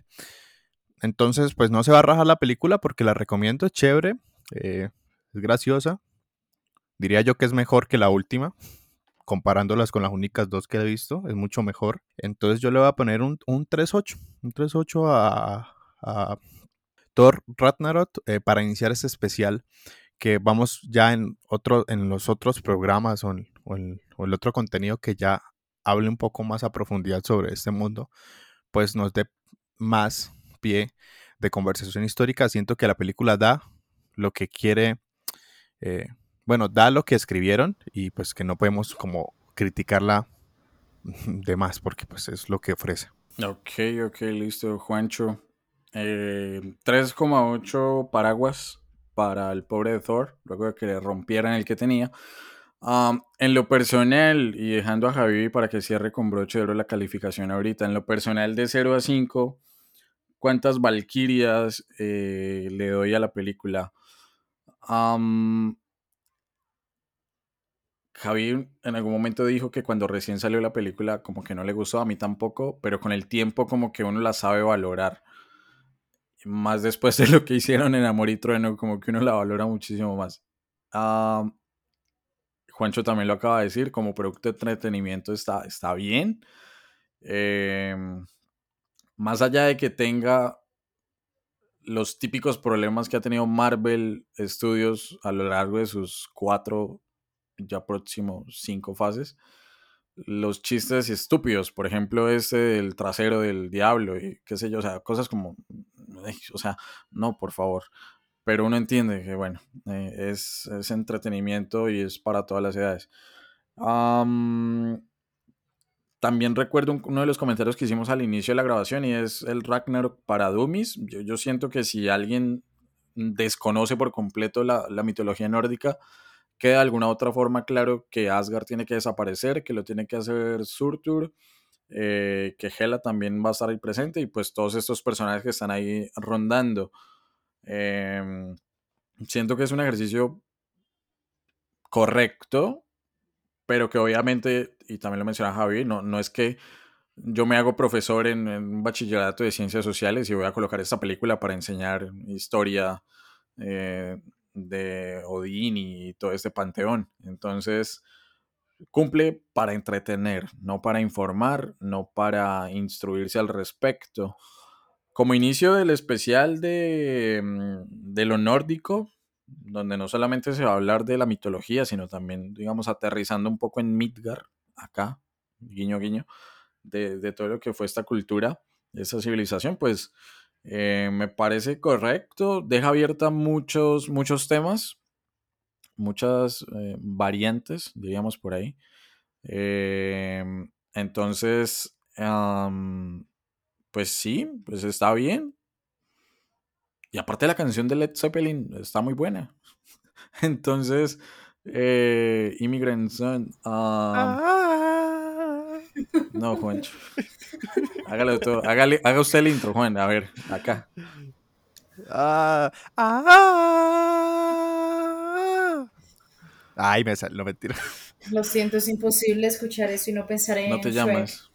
Entonces, pues no se va a rajar la película porque la recomiendo, es chévere, eh, es graciosa. Diría yo que es mejor que la última, comparándolas con las únicas dos que he visto, es mucho mejor. Entonces yo le voy a poner un, un 3-8, un 3-8 a, a Thor Ragnarok eh, para iniciar este especial que vamos ya en, otro, en los otros programas o, en, el otro contenido que ya hable un poco más a profundidad sobre este mundo, pues nos dé más pie de conversación histórica. Siento que la película da lo que quiere, eh, bueno, da lo que escribieron y pues que no podemos como criticarla <laughs> de más porque pues es lo que ofrece. Ok, ok, listo, Juancho. 3,8 eh, paraguas para el pobre Thor, luego de que le rompieran el que tenía. en lo personal, y dejando a Javi para que cierre con broche de oro la calificación ahorita, en lo personal de 0 a 5, ¿cuántas Valkyrias eh, le doy a la película? Javi en algún momento dijo que cuando recién salió la película como que no le gustó, a mí tampoco, pero con el tiempo como que uno la sabe valorar más después de lo que hicieron en Amor y Trueno, como que uno la valora muchísimo más. Juancho también lo acaba de decir, como producto de entretenimiento está, está bien. Em, más allá de que tenga los típicos problemas que ha tenido Marvel Studios a lo largo de sus cuatro, ya próximo cinco fases, los chistes estúpidos, por ejemplo, ese del trasero del diablo y qué sé yo, o sea, cosas como, o sea, no, por favor. Pero uno entiende que, bueno, eh, es, entretenimiento y es para todas las edades. también recuerdo uno de los comentarios que hicimos al inicio de la grabación y es el Ragnarok para Dummies. Yo, yo siento que si alguien desconoce por completo la, la mitología nórdica, que de alguna otra forma claro que Asgard tiene que desaparecer, que lo tiene que hacer Surtur, eh, que Hela también va a estar ahí presente y pues todos estos personajes que están ahí rondando. Em, siento que es un ejercicio correcto, pero que obviamente, y también lo menciona Javi, no, no es que yo me hago profesor en, un bachillerato de ciencias sociales y voy a colocar esta película para enseñar historia eh, de Odín y todo este panteón. Entonces, cumple para entretener, no para informar, no para instruirse al respecto. Como inicio del especial de, mm, de lo nórdico, donde no solamente se va a hablar de la mitología, sino también, digamos, aterrizando un poco en Midgar, acá, guiño, guiño, de, de todo lo que fue esta cultura, esa civilización, pues eh, me parece correcto, deja abierta muchos, muchos temas, muchas eh, variantes, diríamos por ahí. Em, entonces, pues sí, pues está bien. Y aparte la canción de Led Zeppelin está muy buena. <laughs> Entonces, eh, Immigrant Son. Ah. No, Juancho. Hágalo todo. Hágale, haga usted el intro, Juan. A ver, acá. Ah, ah. Ay, me salió, no mentira. Lo siento, es imposible escuchar eso y no pensar en. No te llamas.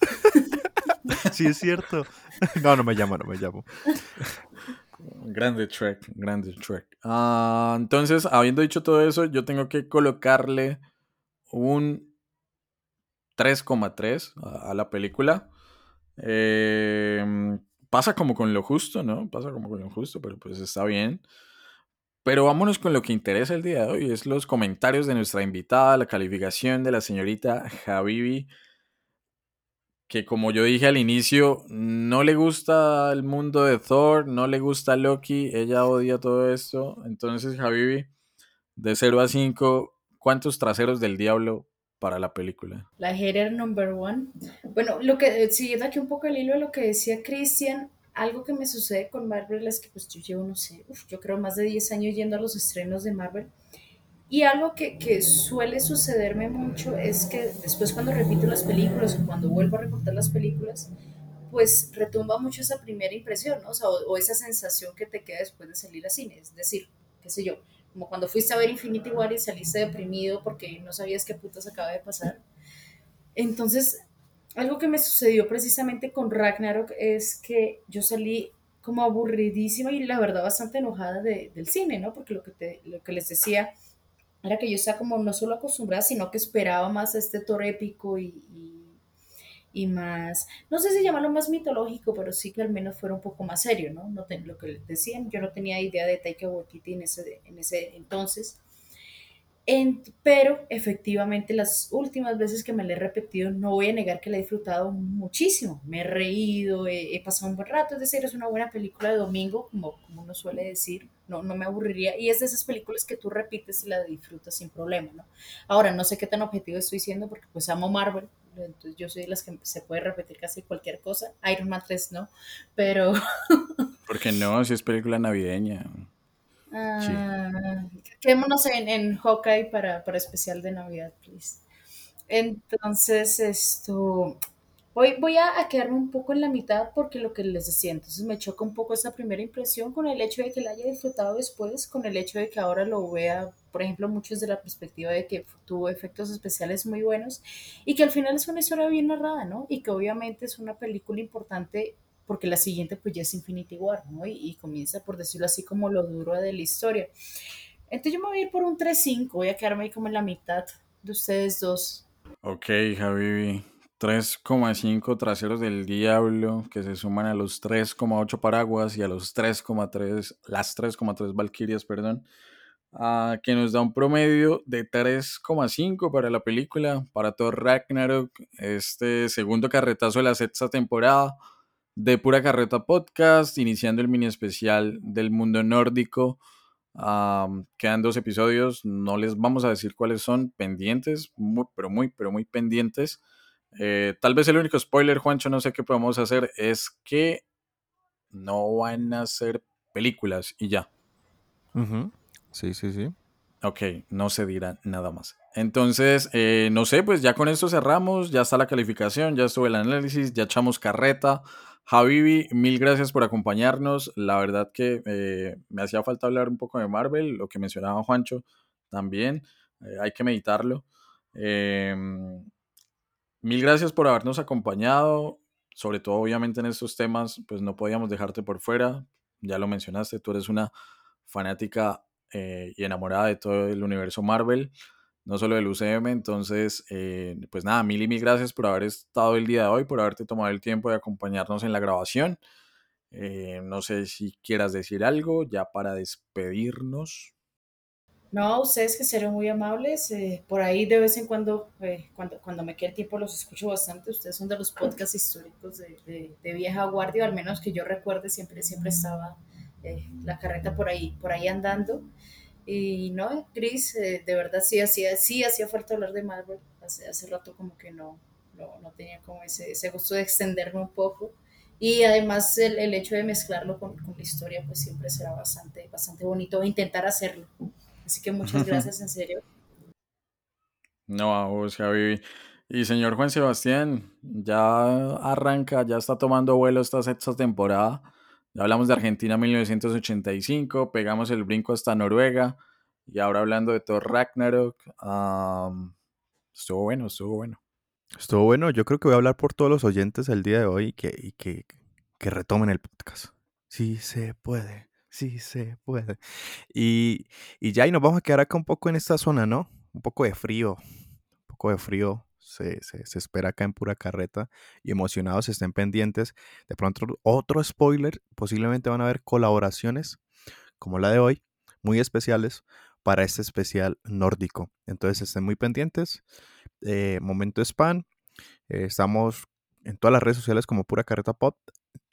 <laughs> sí, es cierto. No, no me llamo, no me llamo. Grande track, grande track. Ah, entonces, habiendo dicho todo eso, yo tengo que colocarle un 3,3 a, la película. Em, pasa como con lo justo, ¿no? Pasa como con lo justo, pero pues está bien. Pero vámonos con lo que interesa el día de hoy, es los comentarios de nuestra invitada, la calificación de la señorita Javivi, que como yo dije al inicio, no le gusta el mundo de Thor, no le gusta Loki, ella odia todo esto. Entonces, Javivi, de 0 a 5, ¿cuántos traseros del diablo para la película? La hater number one. Bueno, lo que, eh, siguiendo aquí un poco el hilo de lo que decía Cristian, algo que me sucede con Marvel es que pues yo llevo, no sé, yo creo más de 10 años yendo a los estrenos de Marvel. Y algo que, que, suele sucederme mucho es que después cuando repito las películas o cuando vuelvo a recortar las películas, pues retumba mucho esa primera impresión, ¿no? O, sea, o, esa sensación que te queda después de salir a cine. Es decir, qué sé yo, como cuando fuiste a ver Infinity War y saliste deprimido porque no sabías qué putas acaba de pasar. Entonces, algo que me sucedió precisamente con Ragnarok es que yo salí como aburridísima y la verdad bastante enojada del cine, ¿no? Porque lo que, te, lo que les decía era que yo estaba como no solo acostumbrada, sino que esperaba más este Thor épico y, más, no sé si llamarlo más mitológico, pero sí que al menos fuera un poco más serio, ¿no? no lo que les decían, yo no tenía idea de Taika Waititi en ese, en ese entonces pero efectivamente las últimas veces que me la he repetido, no voy a negar que la he disfrutado muchísimo. Me he reído, he, pasado un buen rato, es decir, es una buena película de domingo, como, como uno suele decir, no, no me aburriría. Y es de esas películas que tú repites y la disfrutas sin problema, ¿no? Ahora, no sé qué tan objetivo estoy siendo porque pues amo Marvel, entonces yo soy de las que se puede repetir casi cualquier cosa. Iron Man 3 no, pero... <laughs> porque no, si es película navideña. Ah, quedémonos en, en Hawkeye para, para especial de Navidad, please. Entonces, esto, Voy, voy a, quedarme un poco en la mitad porque lo que les decía, entonces me choca un poco esa primera impresión con el hecho de que la haya disfrutado después, con el hecho de que ahora lo vea, por ejemplo, muchos de la perspectiva de que tuvo efectos especiales muy buenos y que al final es una historia bien narrada, ¿no? Y que obviamente es una película importante porque la siguiente pues ya es Infinity War, ¿no? Y, comienza, por decirlo así, como lo duro de la historia. Entonces yo me voy a ir por un 3-5, voy a quedarme ahí como en la mitad de ustedes dos. Ok, Javi, 3,5 traseros del diablo que se suman a los 3,8 paraguas y a los 3,3, las 3,3 valquirias, perdón, uh, que nos da un promedio de 3,5 para la película, para todo Ragnarok, este segundo carretazo de la sexta temporada de Pura Carreta Podcast, iniciando el mini especial del mundo nórdico. quedan dos episodios, no les vamos a decir cuáles son, pendientes, pero muy, pero muy pendientes. Eh, tal vez el único spoiler, Juancho, no sé qué podemos hacer, es que no van a ser películas y ya. Sí, sí, sí. Ok, no se dirá nada más. Entonces, eh, no sé, pues ya con esto cerramos, ya está la calificación, ya estuvo el análisis, ya echamos carreta. Javibi, mil gracias por acompañarnos. La verdad que eh, me hacía falta hablar un poco de Marvel, lo que mencionaba Juancho también. Eh, hay que meditarlo. Mil gracias por habernos acompañado, sobre todo obviamente en estos temas, pues no podíamos dejarte por fuera. Ya lo mencionaste, tú eres una fanática eh, y enamorada de todo el universo Marvel no solo del UCM. Entonces, eh, pues nada, mil y mil gracias por haber estado el día de hoy, por haberte tomado el tiempo de acompañarnos en la grabación. Eh, no sé si quieras decir algo ya para despedirnos. No, ustedes que serán muy amables. Eh, por ahí de vez en cuando, cuando, cuando me queda el tiempo, los escucho bastante. Ustedes son de los podcasts históricos de, de, vieja guardia, al menos que yo recuerde, siempre, siempre estaba la carreta por ahí, por ahí andando. Y no, eh, de verdad sí hacía, sí hacía falta hablar de Marvel. Hace, hace rato como que no, no, tenía como ese, ese, gusto de extenderme un poco. Y además el, el hecho de mezclarlo con, con, la historia, pues siempre será bastante, bastante bonito intentar hacerlo. Así que muchas <laughs> gracias, en serio. No, a vos, Javi. Y señor Juan Sebastián, ya arranca, ya está tomando vuelo esta sexta temporada hablamos de Argentina 1985, pegamos el brinco hasta Noruega y ahora hablando de Thor Ragnarok. estuvo bueno, estuvo bueno. Estuvo bueno, yo creo que voy a hablar por todos los oyentes el día de hoy y que, que, que retomen el podcast. Sí se puede, sí se puede. Y, y ya, y nos vamos a quedar acá un poco en esta zona, ¿no? Un poco de frío, un poco de frío se, espera acá en pura carreta y emocionados estén pendientes. De pronto otro spoiler, posiblemente van a haber colaboraciones como la de hoy, muy especiales para este especial nórdico. Entonces estén muy pendientes. Eh, momento spam. Eh, estamos en todas las redes sociales como pura carreta pod.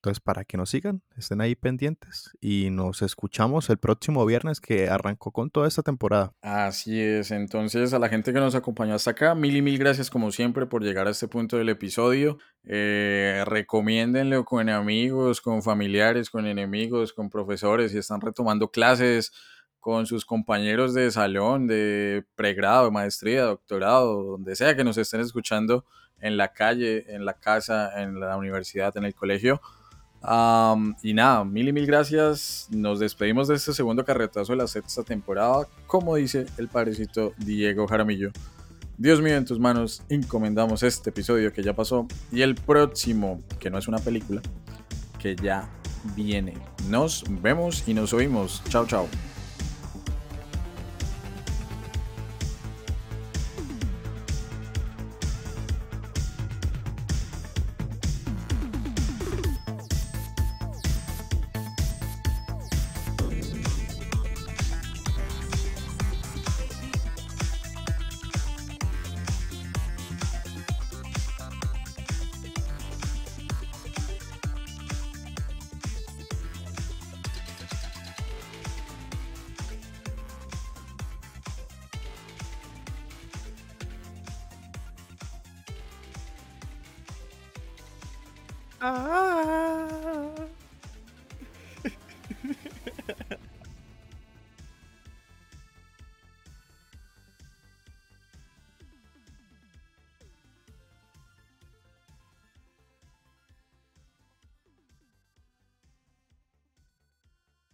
Entonces, para que nos sigan, estén ahí pendientes y nos escuchamos el próximo viernes que arrancó con toda esta temporada. Así es, entonces a la gente que nos acompañó hasta acá, mil y mil gracias como siempre por llegar a este punto del episodio. Eh, recomiéndenlo con amigos, con familiares, con enemigos, con profesores, si están retomando clases con sus compañeros de salón, de pregrado, maestría, doctorado, donde sea que nos estén escuchando en la calle, en la casa, en la universidad, en el colegio y nada, mil y mil gracias. Nos despedimos de este segundo carretazo de la sexta temporada, como dice el parecito Diego Jaramillo. Dios mío, en tus manos encomendamos este episodio que ya pasó y el próximo, que no es una película, que ya viene. Nos vemos y nos oímos. Chao, chao.